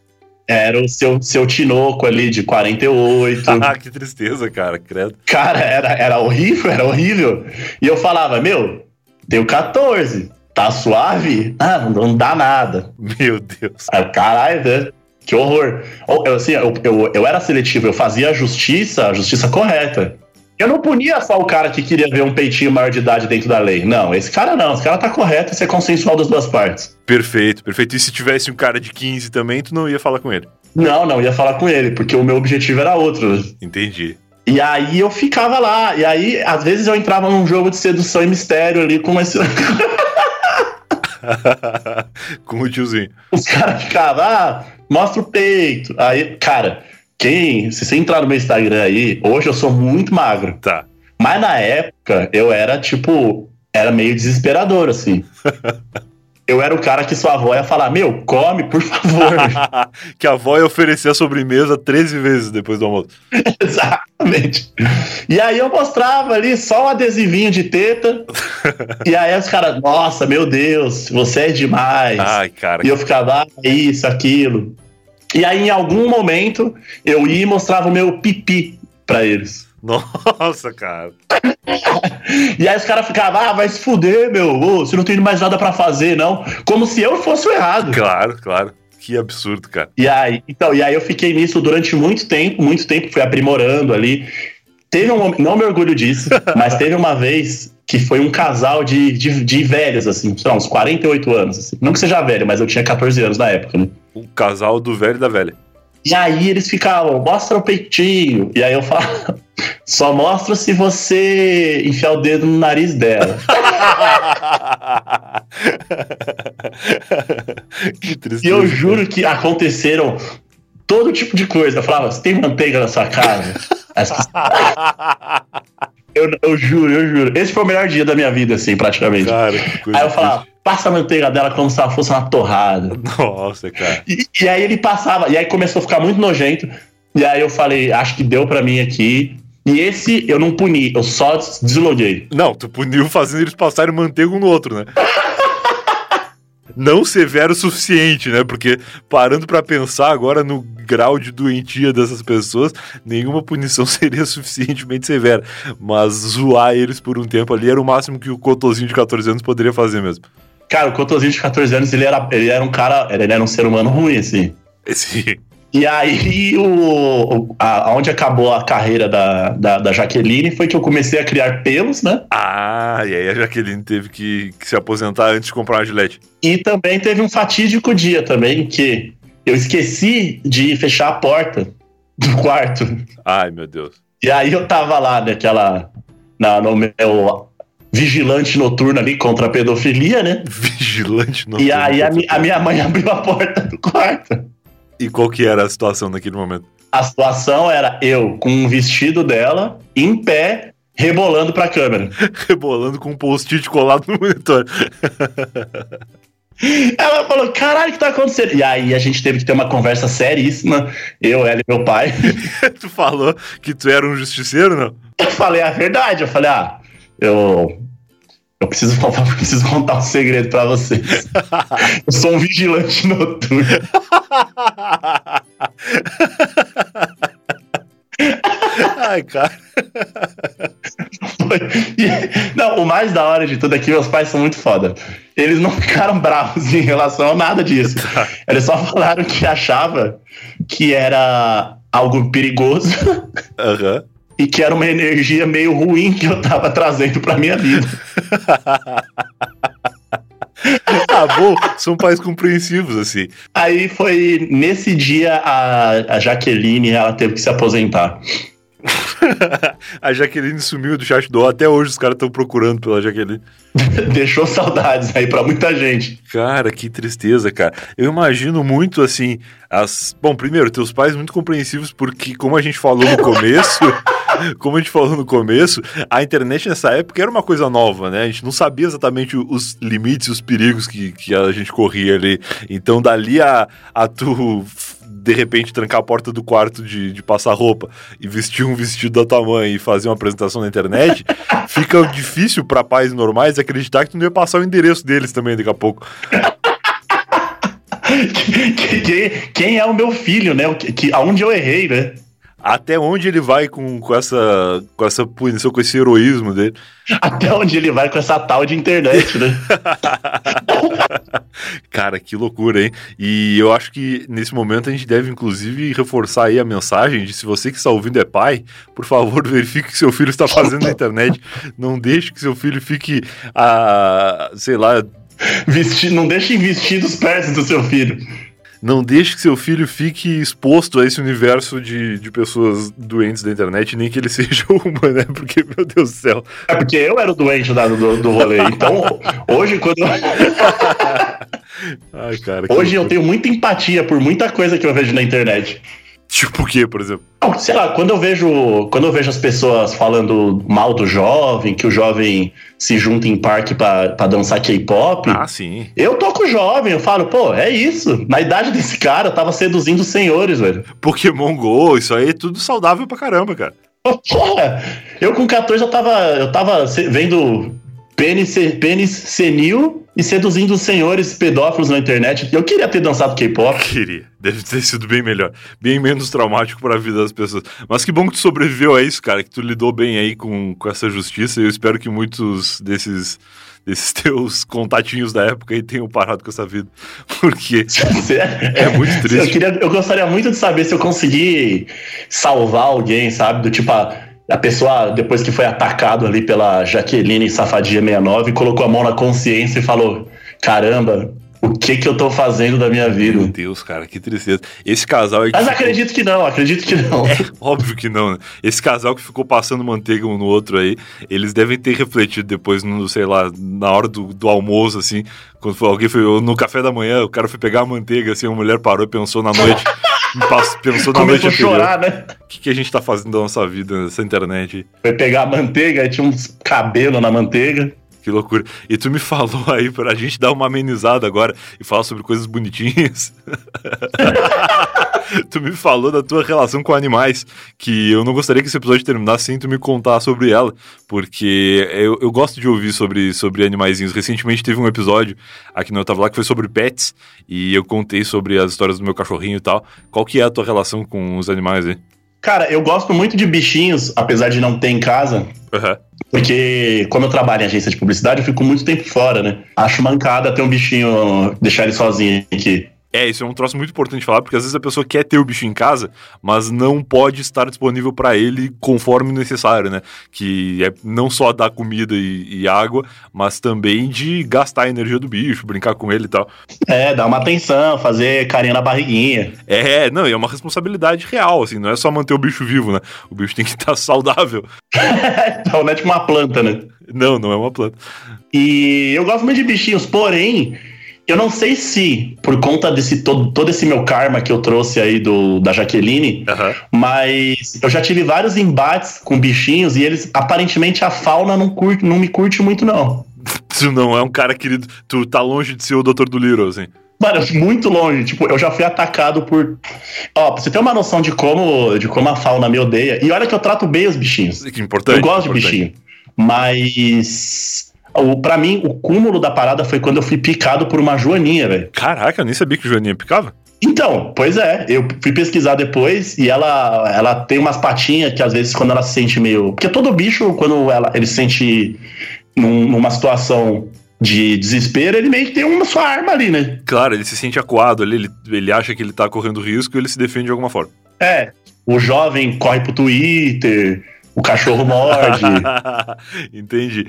Era o seu, seu Tinoco ali de 48. Ah, que tristeza, cara, credo. Cara, era, era horrível, era horrível. E eu falava, meu, tenho 14, tá suave? Ah, não, dá nada. Meu Deus. Aí, caralho, né? Que horror. Eu, assim, eu, eu, eu era seletivo, eu fazia a justiça, a justiça correta. Eu não punia só o cara que queria ver um peitinho maior de idade dentro da lei. Não, esse cara não. Esse cara tá correto, isso é consensual das duas partes. Perfeito, perfeito. E se tivesse um cara de 15 também, tu não ia falar com ele. Não, não, ia falar com ele, porque o meu objetivo era outro. Entendi. E aí eu ficava lá. E aí, às vezes, eu entrava num jogo de sedução e mistério ali com esse. com o tiozinho. Os caras ficavam, ah, mostra o peito. Aí, cara, quem. Se você entrar no meu Instagram aí, hoje eu sou muito magro. Tá. Mas na época eu era tipo. Era meio desesperador, assim. Eu era o cara que sua avó ia falar: Meu, come, por favor. que a avó ia oferecer a sobremesa 13 vezes depois do almoço. Exatamente. E aí eu mostrava ali só um adesivinho de teta. e aí os caras, nossa, meu Deus, você é demais. Ai, cara. E eu ficava, ah, isso, aquilo. E aí, em algum momento, eu ia e mostrava o meu pipi pra eles. Nossa, cara. e aí os caras ficavam, ah, vai se fuder, meu, ô, você não tem mais nada para fazer, não. Como se eu fosse o errado. Claro, claro. Que absurdo, cara. E aí, então, e aí eu fiquei nisso durante muito tempo, muito tempo, fui aprimorando ali. Teve um não me orgulho disso, mas teve uma vez que foi um casal de, de, de velhos, assim, uns 48 anos. Assim. Não que seja velho, mas eu tinha 14 anos na época, né? O casal do velho e da velha. E aí eles ficavam, mostra o peitinho. E aí eu falo, só mostra se você enfiar o dedo no nariz dela. que tristeza. E eu juro que aconteceram todo tipo de coisa. Eu falava, você tem manteiga na sua casa? eu, eu juro, eu juro. Esse foi o melhor dia da minha vida, assim, praticamente. Cara, que coisa Aí eu falava, passa a manteiga dela como se ela fosse uma torrada. Nossa, cara. E, e, aí ele passava, e aí começou a ficar muito nojento. E aí eu falei, acho que deu para mim aqui. E esse eu não puni, eu só desloguei. Não, tu puniu fazendo eles passarem manteiga um no outro, né? não severo o suficiente, né? Porque parando para pensar agora no grau de doentia dessas pessoas, nenhuma punição seria suficientemente severa. Mas zoar eles por um tempo ali era o máximo que o Cotozinho de 14 anos poderia fazer mesmo. Cara, o Cotozinho de 14 anos, ele era, ele era um cara, ele era um ser humano ruim, assim. Sim. E aí, o, a, onde acabou a carreira da, da, da, Jaqueline foi que eu comecei a criar pelos, né? Ah, e aí a Jaqueline teve que, que se aposentar antes de comprar uma gilete. E também teve um fatídico dia também que eu esqueci de fechar a porta do quarto. Ai, meu Deus. E aí eu tava lá naquela. Na, no meu vigilante noturno ali contra a pedofilia, né? Vigilante noturno. E aí a, a minha mãe abriu a porta do quarto. E qual que era a situação naquele momento? A situação era eu com um vestido dela, em pé, rebolando pra câmera. rebolando com um post-it colado no monitor. Ela falou, caralho, o que tá acontecendo? E aí a gente teve que ter uma conversa seríssima, eu, ela e meu pai. tu falou que tu era um justiceiro, não? Eu falei a verdade, eu falei, ah, eu. Eu preciso contar, preciso contar um segredo pra vocês. eu sou um vigilante noturno. Ai, cara. Não, o mais da hora de tudo é que meus pais são muito foda. Eles não ficaram bravos em relação a nada disso. Tá. Eles só falaram que achava que era algo perigoso. Aham. Uhum e que era uma energia meio ruim que eu tava trazendo pra minha vida. ah, bom, são pais compreensivos, assim. Aí foi nesse dia a, a Jaqueline ela teve que se aposentar. a Jaqueline sumiu do chat do Até hoje os caras estão procurando pela Jaqueline. Deixou saudades aí para muita gente. Cara, que tristeza, cara. Eu imagino muito assim. As... Bom, primeiro, teus pais muito compreensivos, porque, como a gente falou no começo. como a gente falou no começo, a internet nessa época era uma coisa nova, né? A gente não sabia exatamente os limites, os perigos que, que a gente corria ali. Então, dali a, a tu de repente trancar a porta do quarto de, de passar roupa e vestir um vestido da tua mãe e fazer uma apresentação na internet, fica difícil para pais normais acreditar que tu não ia passar o endereço deles também daqui a pouco. quem, quem, é o meu filho, né? Que, que, aonde eu errei, né? Até onde ele vai com, com, essa, com essa punição, com esse heroísmo dele. Até onde ele vai com essa tal de internet, né? Cara, que loucura, hein? E eu acho que nesse momento a gente deve, inclusive, reforçar aí a mensagem de se você que está ouvindo é pai, por favor, verifique o que seu filho está fazendo na internet. Não deixe que seu filho fique, a, sei lá... Vesti não deixe investidos perto do seu filho não deixe que seu filho fique exposto a esse universo de, de pessoas doentes da internet, nem que ele seja uma, né? Porque, meu Deus do céu. É porque eu era o doente do, do rolê. Então, hoje, quando. Ai, cara, hoje eu tenho muita empatia por muita coisa que eu vejo na internet. Tipo o quê, por exemplo? Sei lá, quando eu vejo, quando eu vejo as pessoas falando mal do jovem, que o jovem se junta em parque para dançar K-pop. Ah, sim. Eu toco jovem, eu falo, pô, é isso. Na idade desse cara, eu tava seduzindo os senhores, velho. Pokémon Go, isso aí é tudo saudável pra caramba, cara. Porra, eu com 14 eu tava, eu tava vendo pênis, pênis senil e seduzindo os senhores pedófilos na internet. Eu queria ter dançado K-pop. Queria. Deve ter sido bem melhor. Bem menos traumático para a vida das pessoas. Mas que bom que tu sobreviveu a isso, cara. Que tu lidou bem aí com, com essa justiça. Eu espero que muitos desses esses teus contatinhos da época aí tenham parado com essa vida. Porque é muito triste. Eu, queria, eu gostaria muito de saber se eu consegui salvar alguém, sabe? Do tipo, a, a pessoa, depois que foi atacado ali pela Jaqueline Safadia 69, colocou a mão na consciência e falou: caramba, o que que eu tô fazendo da minha vida? Meu Deus, cara, que tristeza. Esse casal aí. Mas ficou... acredito que não, acredito que não. É, óbvio que não, né? Esse casal que ficou passando manteiga um no outro aí, eles devem ter refletido depois, no, sei lá, na hora do, do almoço, assim, quando foi, alguém foi no café da manhã, o cara foi pegar a manteiga, assim, a mulher parou e pensou na noite. pensou na Começou noite anterior. chorar, né? O que, que, a gente tá fazendo da nossa vida nessa internet? Foi pegar a manteiga, aí tinha uns cabelos na manteiga. Que loucura. E tu me falou aí pra gente dar uma amenizada agora e falar sobre coisas bonitinhas. tu me falou da tua relação com animais, que eu não gostaria que esse episódio terminasse sem tu me contar sobre ela, porque eu, eu gosto de ouvir sobre, sobre animaizinhos. Recentemente teve um episódio aqui no Eu Tava Lá que foi sobre pets, e eu contei sobre as histórias do meu cachorrinho e tal. Qual que é a tua relação com os animais aí? Cara, eu gosto muito de bichinhos, apesar de não ter em casa. Uhum. Porque, como eu trabalho em agência de publicidade, eu fico muito tempo fora, né? Acho mancada ter um bichinho, deixar ele sozinho aqui. É, isso é um troço muito importante de falar, porque às vezes a pessoa quer ter o bicho em casa, mas não pode estar disponível para ele conforme necessário, né? Que é não só dar comida e, e, água, mas também de gastar a energia do bicho, brincar com ele e tal. É, dar uma atenção, fazer carinha na barriguinha. É, não, é uma responsabilidade real, assim, não é só manter o bicho vivo, né? O bicho tem que estar saudável. então, não é tipo uma planta, né? Não, não é uma planta. E eu gosto muito de bichinhos, porém eu não sei se, por conta desse todo, todo esse meu karma que eu trouxe aí do, da Jaqueline, uhum. mas eu já tive vários embates com bichinhos e eles, aparentemente, a fauna não, curte, não me curte muito, não. Tu não é um cara querido, tu tá longe de ser o Dr. do Little, assim. Mano, muito longe. Tipo, eu já fui atacado por. Ó, pra você ter uma noção de como, de como a fauna me odeia. E olha que eu trato bem os bichinhos. Que importante. Eu gosto importante. de bichinho. Mas o, pra mim, o cúmulo da parada foi quando eu fui picado por uma joaninha, velho. Caraca, eu nem sabia que joaninha picava. Então, pois é, eu fui pesquisar depois e ela, ela tem umas patinhas que às vezes quando ela se sente meio. Porque todo bicho, quando ela, ele se sente num, numa situação de desespero, ele meio que tem uma sua arma ali, né? Claro, ele se sente acuado ali, ele, ele acha que ele tá correndo risco e ele se defende de alguma forma. É, o jovem corre pro Twitter, o cachorro morde. Entendi.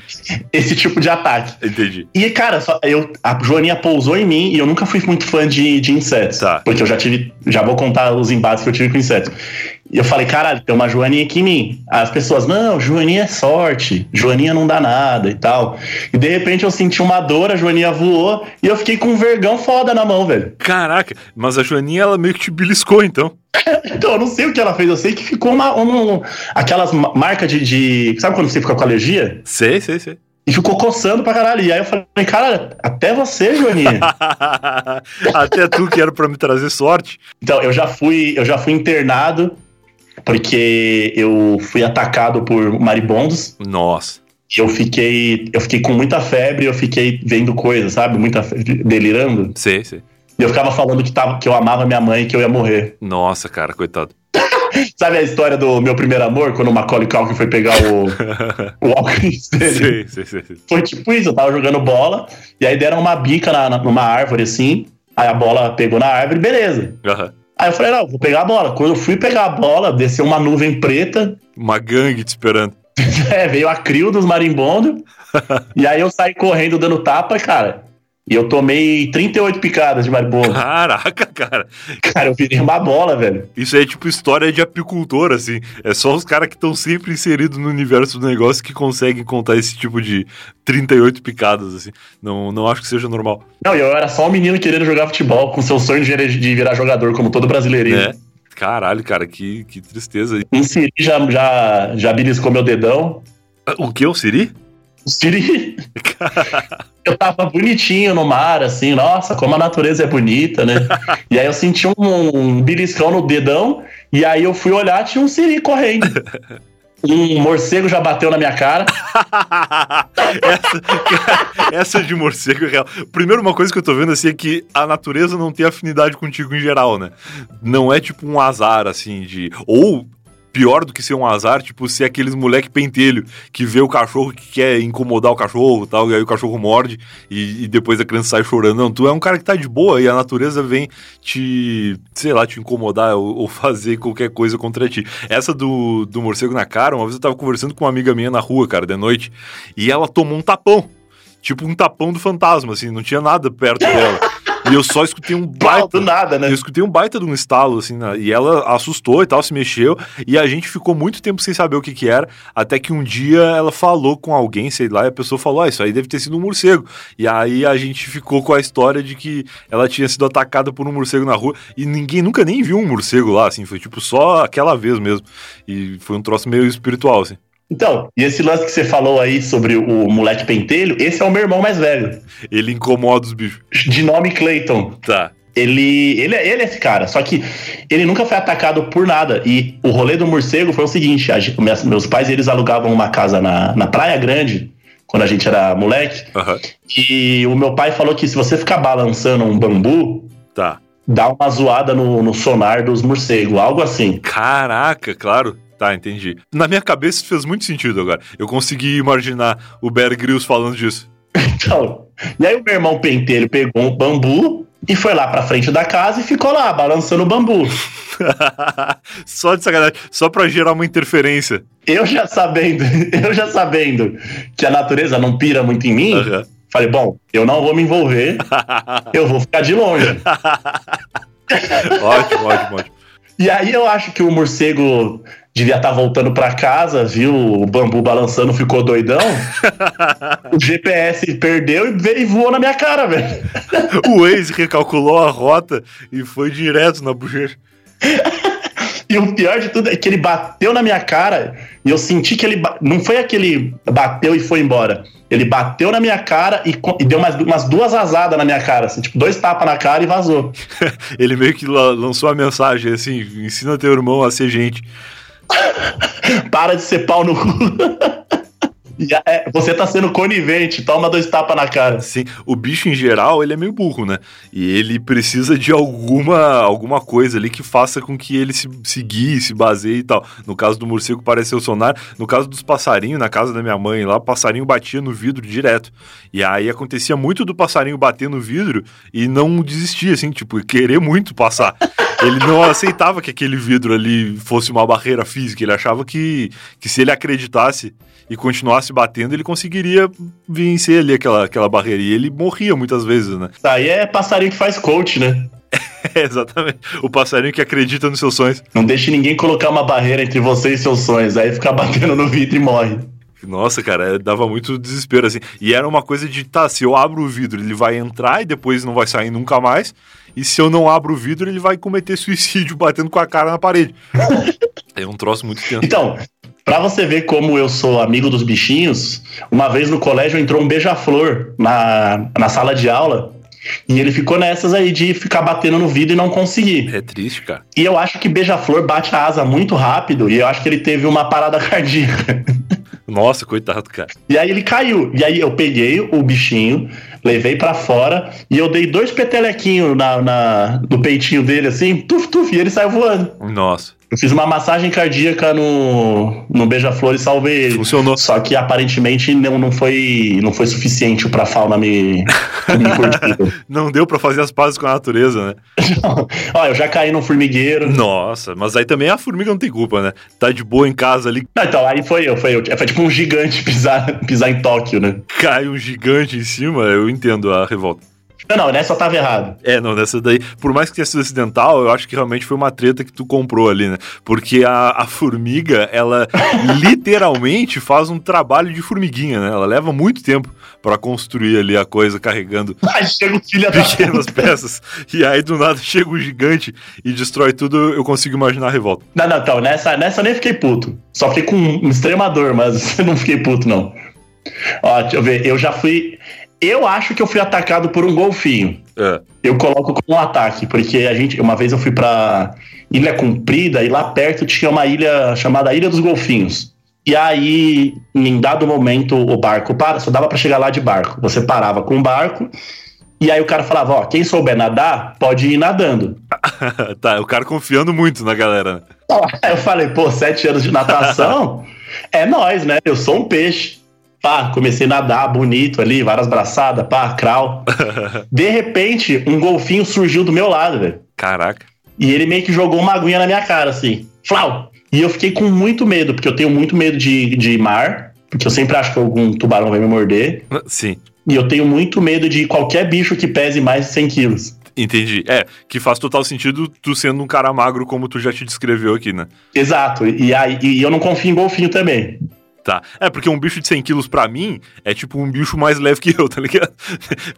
Esse tipo de ataque. Entendi. E, cara, só, eu, a Joaninha pousou em mim e eu nunca fui muito fã de, de insetos. Tá. Porque eu já tive. Já vou contar os embates que eu tive com insetos. E eu falei, caralho, tem uma Joaninha aqui em mim. As pessoas, não, Joaninha é sorte, Joaninha não dá nada e tal. E de repente eu senti uma dor, a Joaninha voou e eu fiquei com um vergão foda na mão, velho. Caraca, mas a Joaninha ela meio que te beliscou então. então, eu não sei o que ela fez, eu sei que ficou uma. uma aquelas marcas de, de. Sabe quando você fica com alergia? Sei, sei, sei. E ficou coçando pra caralho. E aí eu falei, cara, até você, Joaninha. até tu que era pra me trazer sorte. Então, eu já fui, eu já fui internado porque eu fui atacado por maribondos. Nossa. Eu fiquei, eu fiquei com muita febre, eu fiquei vendo coisas, sabe? Muita febre, delirando. Sei, sei. E eu ficava falando que, tava, que eu amava minha mãe e que eu ia morrer. Nossa, cara, coitado. Sabe a história do meu primeiro amor, quando o Macaulay Culkin foi pegar o, o dele? Sim, sim, sim. Foi tipo isso, eu tava jogando bola, e aí deram uma bica na, na, numa árvore assim, aí a bola pegou na árvore, beleza. Uhum. Aí eu falei, não, vou pegar a bola. Quando eu fui pegar a bola, desceu uma nuvem preta. Uma gangue te esperando. é, veio a crio dos marimbondos. e aí eu saí correndo dando tapa, cara. E eu tomei 38 picadas de marimbondo. Caraca, cara. Cara, eu virei uma bola, velho. Isso é tipo história de apicultor, assim. É só os caras que estão sempre inseridos no universo do negócio que conseguem contar esse tipo de 38 picadas, assim. Não, não acho que seja normal. Não, eu era só um menino querendo jogar futebol com seu sonho de virar jogador, como todo brasileirinho. É. Caralho, cara, que, que tristeza. Um Siri já, já, já beliscou meu dedão. O que, o Siri? O Siri. eu tava bonitinho no mar, assim, nossa, como a natureza é bonita, né? e aí eu senti um, um beliscão no dedão, e aí eu fui olhar, tinha um Siri correndo. Um morcego já bateu na minha cara. essa, essa de morcego é real. Primeiro, uma coisa que eu tô vendo assim é que a natureza não tem afinidade contigo em geral, né? Não é tipo um azar, assim, de. Ou pior do que ser um azar, tipo, ser aqueles moleque pentelho que vê o cachorro que quer incomodar o cachorro tal, e aí o cachorro morde e, e, depois a criança sai chorando. Não, tu é um cara que tá de boa e a natureza vem te, sei lá, te incomodar ou, ou fazer qualquer coisa contra ti. Essa do, do morcego na cara, uma vez eu tava conversando com uma amiga minha na rua, cara, de noite, e ela tomou um tapão. Tipo um tapão do fantasma, assim, não tinha nada perto dela. E eu só escutei um baita. do nada, né? Eu escutei um baita de um estalo, assim, né? e ela assustou e tal, se mexeu. E a gente ficou muito tempo sem saber o que que era. Até que um dia ela falou com alguém, sei lá, e a pessoa falou: Ah, isso aí deve ter sido um morcego. E aí a gente ficou com a história de que ela tinha sido atacada por um morcego na rua. E ninguém nunca nem viu um morcego lá, assim. Foi tipo só aquela vez mesmo. E foi um troço meio espiritual, assim. Então, e esse lance que você falou aí sobre o moleque pentelho, esse é o meu irmão mais velho. Ele incomoda os bichos. De nome Clayton. Tá. Ele, ele, ele é esse cara, só que ele nunca foi atacado por nada. E o rolê do morcego foi o seguinte: a, meus pais eles alugavam uma casa na, na Praia Grande, quando a gente era moleque. Uhum. E o meu pai falou que se você ficar balançando um bambu, tá. dá uma zoada no, no sonar dos morcegos, algo assim. Caraca, claro. Tá, entendi. Na minha cabeça fez muito sentido agora. Eu consegui imaginar o Bear Grylls falando disso. Então, e aí o meu irmão penteiro pegou um bambu e foi lá pra frente da casa e ficou lá, balançando o bambu. só de sacanagem, só pra gerar uma interferência. Eu já sabendo, eu já sabendo que a natureza não pira muito em mim, uhum. falei, bom, eu não vou me envolver, eu vou ficar de longe. ótimo, ótimo, ótimo. E aí eu acho que o morcego devia estar tá voltando para casa, viu o bambu balançando, ficou doidão. o GPS perdeu e veio e voou na minha cara, velho. o Waze recalculou a rota e foi direto na bochecha. E o pior de tudo é que ele bateu na minha cara e eu senti que ele. Não foi aquele bateu e foi embora. Ele bateu na minha cara e, e deu umas, umas duas asadas na minha cara, assim, tipo, dois tapas na cara e vazou. ele meio que lançou a mensagem assim: ensina teu irmão a ser gente. Para de ser pau no cu. É, você tá sendo conivente, toma dois tapas na cara. Sim, o bicho em geral, ele é meio burro, né? E ele precisa de alguma, alguma coisa ali que faça com que ele se, se guie, se baseie e tal. No caso do morcego, parece ser o sonar. No caso dos passarinhos, na casa da minha mãe lá, o passarinho batia no vidro direto. E aí acontecia muito do passarinho bater no vidro e não desistir, assim, tipo, querer muito passar. ele não aceitava que aquele vidro ali fosse uma barreira física. Ele achava que, que se ele acreditasse e continuasse batendo, ele conseguiria vencer ali aquela, aquela barreira. E ele morria muitas vezes, né? Isso aí é passarinho que faz coach, né? É, exatamente. O passarinho que acredita nos seus sonhos. Não deixe ninguém colocar uma barreira entre você e seus sonhos. Aí ficar batendo no vidro e morre. Nossa, cara, é, dava muito desespero, assim. E era uma coisa de, tá, se eu abro o vidro, ele vai entrar e depois não vai sair nunca mais. E se eu não abro o vidro, ele vai cometer suicídio batendo com a cara na parede. é um troço muito tenso. Então, Pra você ver como eu sou amigo dos bichinhos, uma vez no colégio entrou um beija-flor na, na sala de aula e ele ficou nessas aí de ficar batendo no vidro e não conseguir. É triste, cara. E eu acho que beija-flor bate a asa muito rápido e eu acho que ele teve uma parada cardíaca. Nossa, coitado, cara. E aí ele caiu. E aí eu peguei o bichinho, levei para fora e eu dei dois petelequinhos na, na, no peitinho dele, assim, tuf, tuf, e ele saiu voando. Nossa. Eu fiz uma massagem cardíaca no, no Beija-Flor e salvei ele. Funcionou. Só que aparentemente não, não, foi, não foi suficiente pra fauna me, me curtir. não deu pra fazer as pazes com a natureza, né? Olha, eu já caí no formigueiro. Nossa, mas aí também a formiga não tem culpa, né? Tá de boa em casa ali. Não, então, aí foi eu, foi eu. Foi tipo um gigante pisar, pisar em Tóquio, né? Cai um gigante em cima, eu entendo a revolta. Não, não, nessa eu tava errado. É, não, nessa daí, por mais que tenha sido acidental, eu acho que realmente foi uma treta que tu comprou ali, né? Porque a, a formiga, ela literalmente faz um trabalho de formiguinha, né? Ela leva muito tempo para construir ali a coisa carregando aí chega o filho pequenas peças. E aí do nada chega o gigante e destrói tudo, eu consigo imaginar a revolta. Não, não, então, nessa, nessa eu nem fiquei puto. Só fiquei com um extremador, mas não fiquei puto, não. Ó, deixa eu ver, eu já fui. Eu acho que eu fui atacado por um golfinho. É. Eu coloco como um ataque, porque a gente, uma vez eu fui pra Ilha Comprida e lá perto tinha uma ilha chamada Ilha dos Golfinhos. E aí, em dado momento, o barco para, só dava para chegar lá de barco. Você parava com o barco, e aí o cara falava: Ó, quem souber nadar, pode ir nadando. tá, o cara confiando muito na galera. Aí eu falei: pô, sete anos de natação é nós, né? Eu sou um peixe. Pá, comecei a nadar bonito ali, várias braçadas, pá, crawl. De repente, um golfinho surgiu do meu lado, velho. Caraca. E ele meio que jogou uma aguinha na minha cara, assim. Flau! E eu fiquei com muito medo, porque eu tenho muito medo de, de mar, porque eu sempre acho que algum tubarão vai me morder. Sim. E eu tenho muito medo de qualquer bicho que pese mais de 100 quilos. Entendi. É, que faz total sentido tu sendo um cara magro, como tu já te descreveu aqui, né? Exato. E, aí, e eu não confio em golfinho também. Tá. É, porque um bicho de 100 quilos pra mim é tipo um bicho mais leve que eu, tá ligado?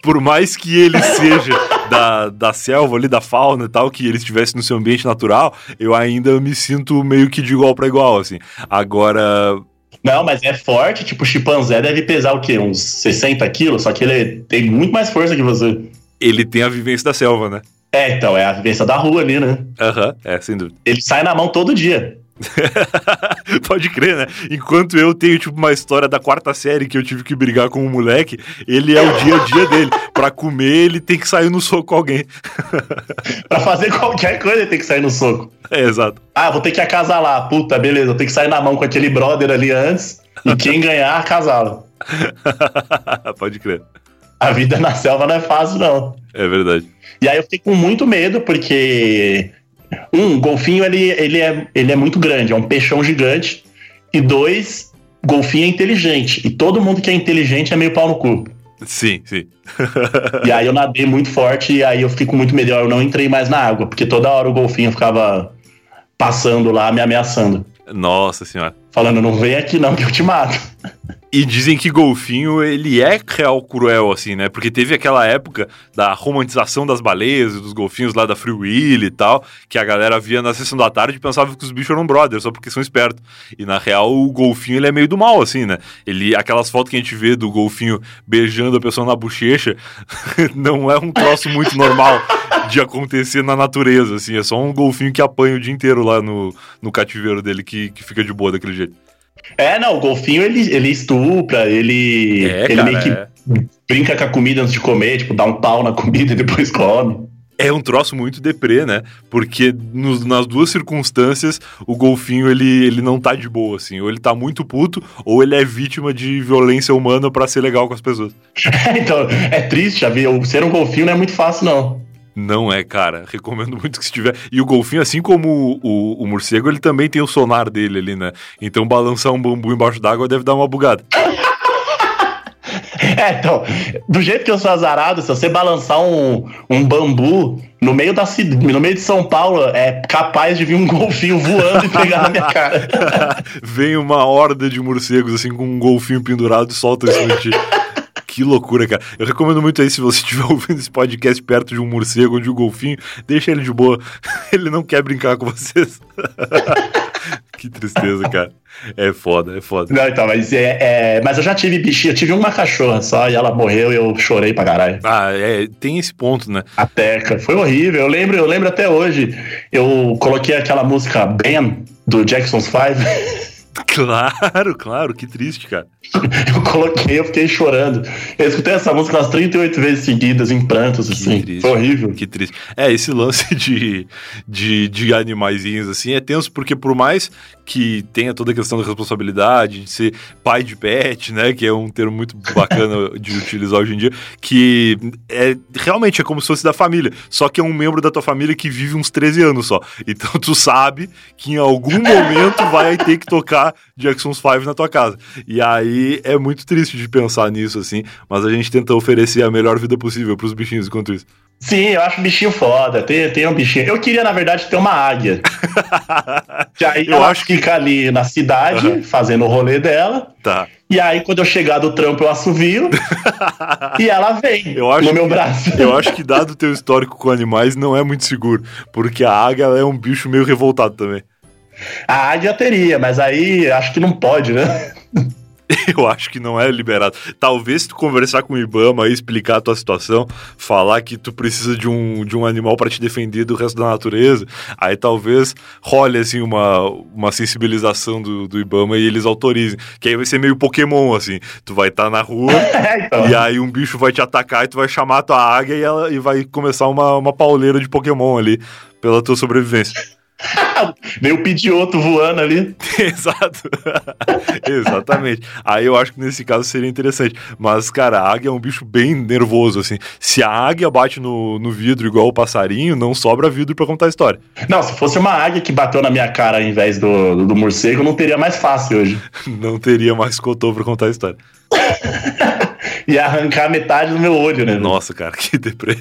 Por mais que ele seja da, da selva ali, da fauna e tal, que ele estivesse no seu ambiente natural, eu ainda me sinto meio que de igual para igual, assim. Agora, não, mas é forte, tipo, o chimpanzé deve pesar o quê? Uns 60 quilos, só que ele tem muito mais força que você. Ele tem a vivência da selva, né? É, então, é a vivência da rua ali, né? Aham, uhum, é, sem dúvida. Ele sai na mão todo dia. Pode crer, né? Enquanto eu tenho, tipo, uma história da quarta série que eu tive que brigar com um moleque, ele é o dia a dia dele. Pra comer, ele tem que sair no soco com alguém. pra fazer qualquer coisa, ele tem que sair no soco. É, exato. Ah, vou ter que acasalar. Puta, beleza, eu tenho que sair na mão com aquele brother ali antes. E quem ganhar, acasala. Pode crer. A vida na selva não é fácil, não. É verdade. E aí eu fiquei com muito medo, porque um, golfinho ele, ele, é, ele é muito grande, é um peixão gigante. E dois, golfinho é inteligente. E todo mundo que é inteligente é meio pau no cu. Sim, sim. e aí eu nadei muito forte e aí eu fiquei com muito medo. Eu não entrei mais na água, porque toda hora o golfinho ficava passando lá, me ameaçando. Nossa senhora. Falando, não vem aqui não que eu te mato. E dizem que golfinho, ele é real cruel, assim, né? Porque teve aquela época da romantização das baleias e dos golfinhos lá da Free Willy e tal, que a galera via na sessão da tarde e pensava que os bichos eram brothers, só porque são espertos. E na real, o golfinho, ele é meio do mal, assim, né? Ele, aquelas fotos que a gente vê do golfinho beijando a pessoa na bochecha, não é um troço muito normal de acontecer na natureza, assim. É só um golfinho que apanha o dia inteiro lá no, no cativeiro dele que, que fica de boa daquele jeito. É, não, o golfinho ele, ele estupra, ele, é, ele cara, meio que é. brinca com a comida antes de comer, tipo, dá um pau na comida e depois come. É um troço muito deprê, né? Porque nos, nas duas circunstâncias, o golfinho ele, ele não tá de boa, assim. Ou ele tá muito puto, ou ele é vítima de violência humana para ser legal com as pessoas. então, é triste, já vi. Ser um golfinho não é muito fácil, não. Não é, cara. Recomendo muito que se tiver. E o golfinho, assim como o, o, o, morcego, ele também tem o sonar dele ali, né? Então balançar um bambu embaixo d'água deve dar uma bugada. É, então, do jeito que eu sou azarado, se você balançar um, um bambu no meio, da, no meio de São Paulo, é capaz de vir um golfinho voando e pegar na minha cara. Vem uma horda de morcegos, assim, com um golfinho pendurado e solta isso no ti. Que loucura, cara. Eu recomendo muito aí, se você estiver ouvindo esse podcast perto de um morcego ou de um golfinho, deixa ele de boa. Ele não quer brincar com vocês. que tristeza, cara. É foda, é foda. Não, então, mas, é, é, mas eu já tive bichinho, eu tive uma cachorra só e ela morreu e eu chorei pra caralho. Ah, é, tem esse ponto, né? A Teca, foi horrível. Eu lembro, eu lembro até hoje. Eu coloquei aquela música Ben do Jackson's Five. Claro, claro, que triste, cara. Eu coloquei, eu fiquei chorando. Eu escutei essa música umas 38 vezes seguidas, em prantos, que assim. Triste, Foi horrível. Que triste. É, esse lance de, de, de animaizinhos, assim, é tenso porque por mais que tenha toda a questão da responsabilidade, de ser pai de pet, né? Que é um termo muito bacana de utilizar hoje em dia, que é realmente é como se fosse da família. Só que é um membro da tua família que vive uns 13 anos só. Então tu sabe que em algum momento vai ter que tocar Jackson's 5 na tua casa. E aí é muito triste de pensar nisso, assim, mas a gente tenta oferecer a melhor vida possível pros bichinhos enquanto isso. Sim, eu acho bichinho foda. Tem, tem um bichinho. Eu queria, na verdade, ter uma águia. que aí eu acho fica que... ali na cidade, uhum. fazendo o rolê dela. Tá. E aí, quando eu chegar do trampo, eu assovio. e ela vem eu acho no meu que, braço. eu acho que, dado o teu histórico com animais, não é muito seguro. Porque a águia é um bicho meio revoltado também. A águia teria, mas aí acho que não pode, né? Eu acho que não é liberado. Talvez se tu conversar com o Ibama e explicar a tua situação, falar que tu precisa de um, de um animal para te defender do resto da natureza, aí talvez role assim uma, uma sensibilização do, do Ibama e eles autorizem. Que aí vai ser meio Pokémon, assim. Tu vai estar tá na rua então. e aí um bicho vai te atacar e tu vai chamar a tua águia e, ela, e vai começar uma, uma pauleira de Pokémon ali pela tua sobrevivência. Meio o Pidioto voando ali. Exato. Exatamente. Aí eu acho que nesse caso seria interessante. Mas, cara, a águia é um bicho bem nervoso, assim. Se a águia bate no, no vidro igual o passarinho, não sobra vidro para contar a história. Não, se fosse uma águia que bateu na minha cara ao invés do, do morcego, não teria mais fácil hoje. não teria mais cotô pra contar a história. Ia arrancar metade do meu olho, né? Nossa, cara, que deprê.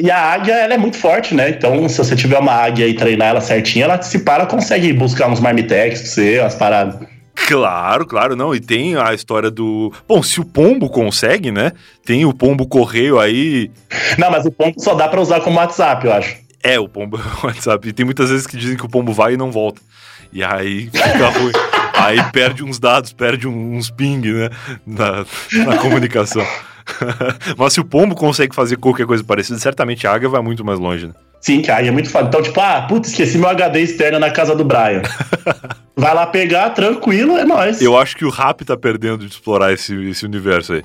E a águia, ela é muito forte, né? Então, se você tiver uma águia e treinar ela certinho, ela se para, consegue buscar uns marmitex pra você, umas paradas. Claro, claro, não. E tem a história do. Bom, se o pombo consegue, né? Tem o pombo correio aí. Não, mas o pombo só dá para usar como WhatsApp, eu acho. É, o pombo é o WhatsApp. E tem muitas vezes que dizem que o pombo vai e não volta. E aí fica ruim. Aí perde uns dados, perde uns ping, né? Na, na comunicação. Mas se o pombo consegue fazer qualquer coisa parecida, certamente a águia vai muito mais longe, né? Sim, cara, é muito foda. Então, tipo, ah, puta, esqueci meu HD externo na casa do Brian. Vai lá pegar, tranquilo, é nóis. Eu acho que o Rap tá perdendo de explorar esse, esse universo aí.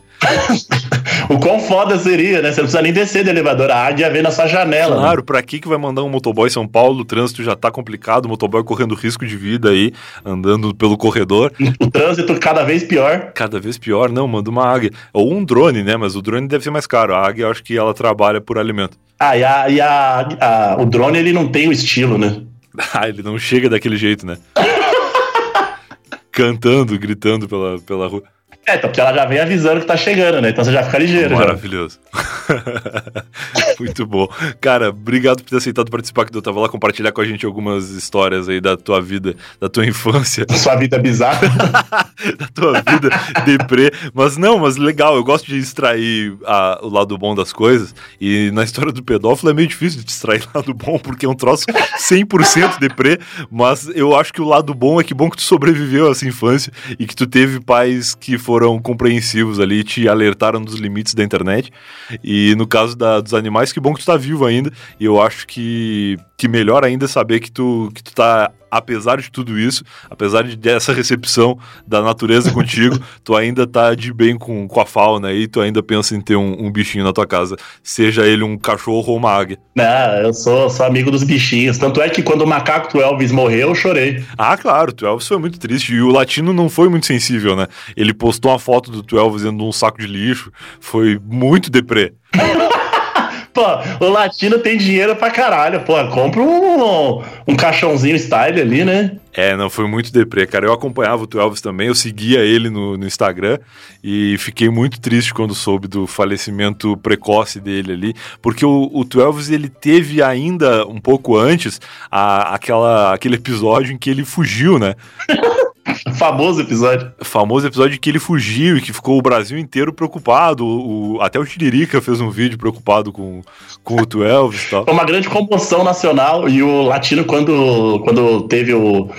o quão foda seria, né? Você não precisa nem descer do elevador, a águia vê na sua janela. Claro, né? pra que que vai mandar um motoboy em São Paulo? O trânsito já tá complicado, o motoboy correndo risco de vida aí, andando pelo corredor. O trânsito cada vez pior. Cada vez pior, não, manda uma águia. Ou um drone, né? Mas o drone deve ser mais caro. A águia, eu acho que ela trabalha por alimento. Ah, e, a, e a, a, o drone, ele não tem o estilo, né? ah, ele não chega daquele jeito, né? Cantando, gritando pela, pela rua. É, então, porque ela já vem avisando que tá chegando, né? Então você já fica ligeiro. Maravilhoso. Muito bom. Cara, obrigado por ter aceitado participar aqui do Tava Lá, compartilhar com a gente algumas histórias aí da tua vida, da tua infância. Da sua vida bizarra. da tua vida deprê. Mas não, mas legal, eu gosto de extrair a, o lado bom das coisas. E na história do pedófilo é meio difícil de extrair o lado bom, porque é um troço 100% deprê. Mas eu acho que o lado bom é que bom que tu sobreviveu a essa infância e que tu teve pais que foram foram compreensivos ali, te alertaram dos limites da internet. E no caso da, dos animais, que bom que tu tá vivo ainda. E eu acho que, que melhor ainda saber que tu, que tu tá apesar de tudo isso, apesar de dessa recepção da natureza contigo, tu ainda tá de bem com, com a fauna e tu ainda pensa em ter um, um, bichinho na tua casa, seja ele um cachorro ou uma águia. Não, eu sou, sou amigo dos bichinhos. Tanto é que quando o macaco do Elvis morreu, eu chorei. Ah, claro, o Elvis foi muito triste. E o latino não foi muito sensível, né? Ele postou uma foto do Elvis dentro de um saco de lixo. Foi muito deprê. Pô, o latino tem dinheiro pra caralho. Pô, compra um, um caixãozinho style ali, né? É, não, foi muito deprê, cara. Eu acompanhava o Elvis também, eu seguia ele no, no Instagram e fiquei muito triste quando soube do falecimento precoce dele ali, porque o, o Elvis, ele teve ainda um pouco antes a, aquela, aquele episódio em que ele fugiu, né? Famoso episódio. Famoso episódio que ele fugiu e que ficou o Brasil inteiro preocupado. O, até o Tiririca fez um vídeo preocupado com, com o 12 e tal. Foi uma grande comoção nacional e o latino, quando, quando teve o,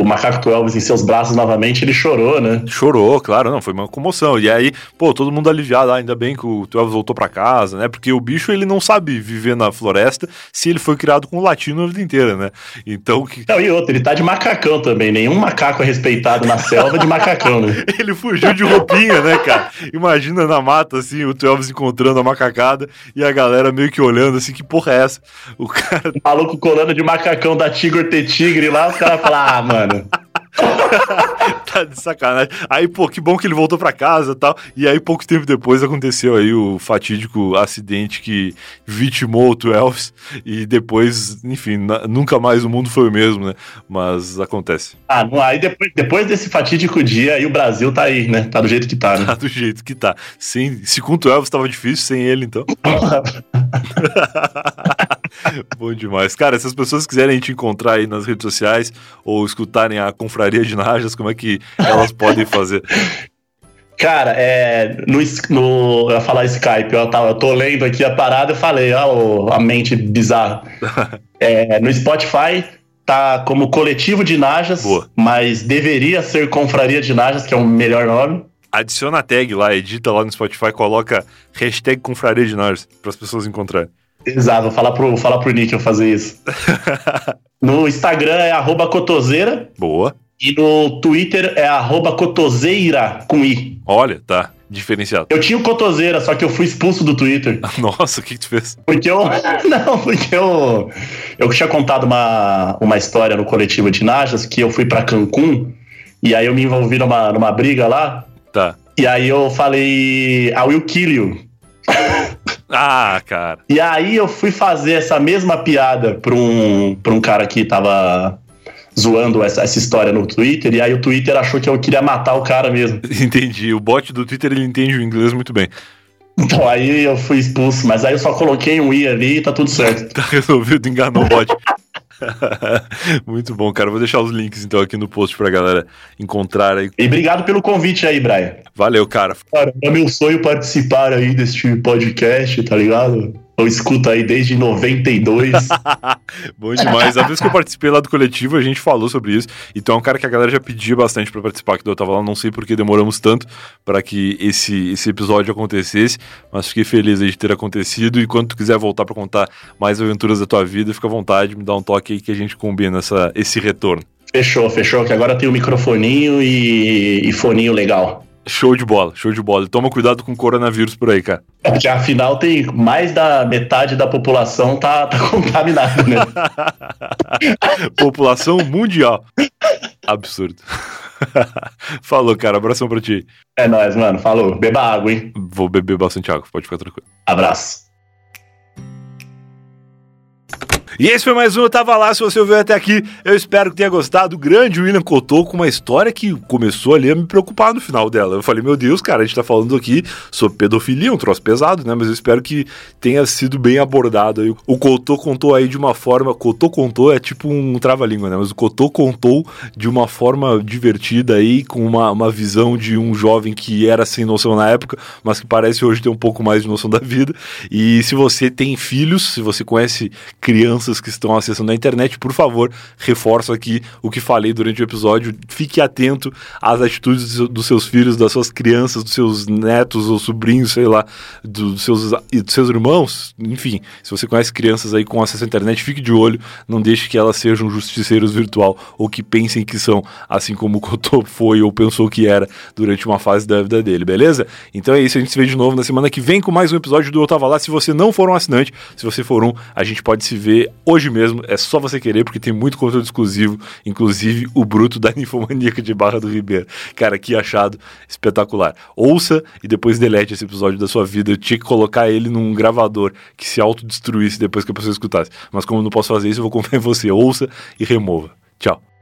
o Macaco Elvis em seus braços novamente, ele chorou, né? Chorou, claro, não, foi uma comoção. E aí, pô, todo mundo aliviado, ah, ainda bem que o Elvis voltou para casa, né? Porque o bicho, ele não sabe viver na floresta se ele foi criado com o latino a vida inteira, né? Então... Que... Não, e outro, ele tá de macacão também, nenhum macaco é respeitado na selva de macacão, né? ele fugiu de roupinha, né, cara? Imagina na mata, assim, o Elvis encontrando a macacada e a galera meio que olhando, assim, que porra é essa? O cara... O maluco colando de macacão da Tigre ter Tigre lá, os caras falam, ah, mano, mano. tá de sacanagem. Aí, pô, que bom que ele voltou para casa e tal. E aí, pouco tempo depois, aconteceu aí o fatídico acidente que vitimou o Twelves. E depois, enfim, nunca mais o mundo foi o mesmo, né? Mas acontece. Ah, aí depois, depois desse fatídico dia, aí o Brasil tá aí, né? Tá do jeito que tá, né? Tá do jeito que tá. Sem, se com o Twelves tava difícil, sem ele, então. Bom demais. Cara, se as pessoas quiserem te encontrar aí nas redes sociais ou escutarem a Confraria de Najas, como é que elas podem fazer? Cara, é, no, no, eu ia falar Skype, eu, tava, eu tô lendo aqui a parada e falei, ó, a mente bizarra. é, no Spotify, tá como coletivo de Najas, Boa. mas deveria ser Confraria de Najas, que é o melhor nome. Adiciona a tag lá, edita lá no Spotify, coloca hashtag Confraria de Nós para as pessoas encontrarem. Exato, vou falar pro, vou falar pro eu fazer isso. no Instagram é arroba cotoseira Boa. e no Twitter é arroba cotoseira com i. Olha, tá. Diferenciado. Eu tinha o cotoseira, só que eu fui expulso do Twitter. Nossa, o que, que tu fez? Porque eu. Não, porque eu. Eu tinha contado uma, uma história no coletivo de Najas que eu fui pra Cancún e aí eu me envolvi numa, numa briga lá. Tá. E aí eu falei. I will kill you. Ah, cara. E aí eu fui fazer essa mesma piada pra um, pra um cara que tava zoando essa, essa história no Twitter, e aí o Twitter achou que eu queria matar o cara mesmo. Entendi. O bot do Twitter ele entende o inglês muito bem. Então aí eu fui expulso, mas aí eu só coloquei um i ali e tá tudo certo. Tá resolvido, enganou o bot. muito bom, cara. Vou deixar os links então aqui no post pra galera encontrar aí. E obrigado pelo convite aí, Brian. Valeu, cara. Cara, é meu sonho participar aí deste podcast, tá ligado? Eu escuto aí desde 92. Bom demais. A vez que eu participei lá do coletivo, a gente falou sobre isso. Então é um cara que a galera já pedia bastante pra participar, que eu tava lá. Não sei porque demoramos tanto para que esse, esse episódio acontecesse, mas fiquei feliz aí de ter acontecido. E quando tu quiser voltar pra contar mais aventuras da tua vida, fica à vontade, me dá um toque aí que a gente combina essa, esse retorno. fechou, fechou, que agora tem o microfoninho e, e foninho legal. Show de bola, show de bola. Toma cuidado com o coronavírus por aí, cara. Porque afinal tem mais da metade da população tá, tá contaminada, né? População mundial. Absurdo. Falou, cara. Abração pra ti. É nóis, mano. Falou. Beba água, hein? Vou beber bastante água, pode ficar tranquilo. Abraço. E esse foi mais um Eu Tava Lá. Se você ouviu até aqui, eu espero que tenha gostado. O grande William Cotô com uma história que começou ali a me preocupar no final dela. Eu falei, meu Deus, cara, a gente tá falando aqui sobre pedofilia, um troço pesado, né? Mas eu espero que tenha sido bem abordado aí. O Cotô contou aí de uma forma. Cotô contou é tipo um trava-língua, né? Mas o Cotô contou de uma forma divertida aí, com uma, uma visão de um jovem que era sem noção na época, mas que parece hoje ter um pouco mais de noção da vida. E se você tem filhos, se você conhece crianças que estão acessando a internet, por favor, reforço aqui o que falei durante o episódio. Fique atento às atitudes dos seus filhos, das suas crianças, dos seus netos ou sobrinhos, sei lá, dos seus, dos seus irmãos. Enfim, se você conhece crianças aí com acesso à internet, fique de olho, não deixe que elas sejam justiceiros virtual ou que pensem que são, assim como o Cotô foi ou pensou que era durante uma fase da vida dele, beleza? Então é isso, a gente se vê de novo na semana que vem com mais um episódio do Eu Tava Lá. Se você não for um assinante, se você for um, a gente pode se ver hoje mesmo. É só você querer, porque tem muito conteúdo exclusivo, inclusive o bruto da Ninfomaníaca de Barra do Ribeiro. Cara, que achado espetacular. Ouça e depois delete esse episódio da sua vida. Eu tinha que colocar ele num gravador que se autodestruísse depois que a pessoa escutasse. Mas como eu não posso fazer isso, eu vou confiar em você. Ouça e remova. Tchau.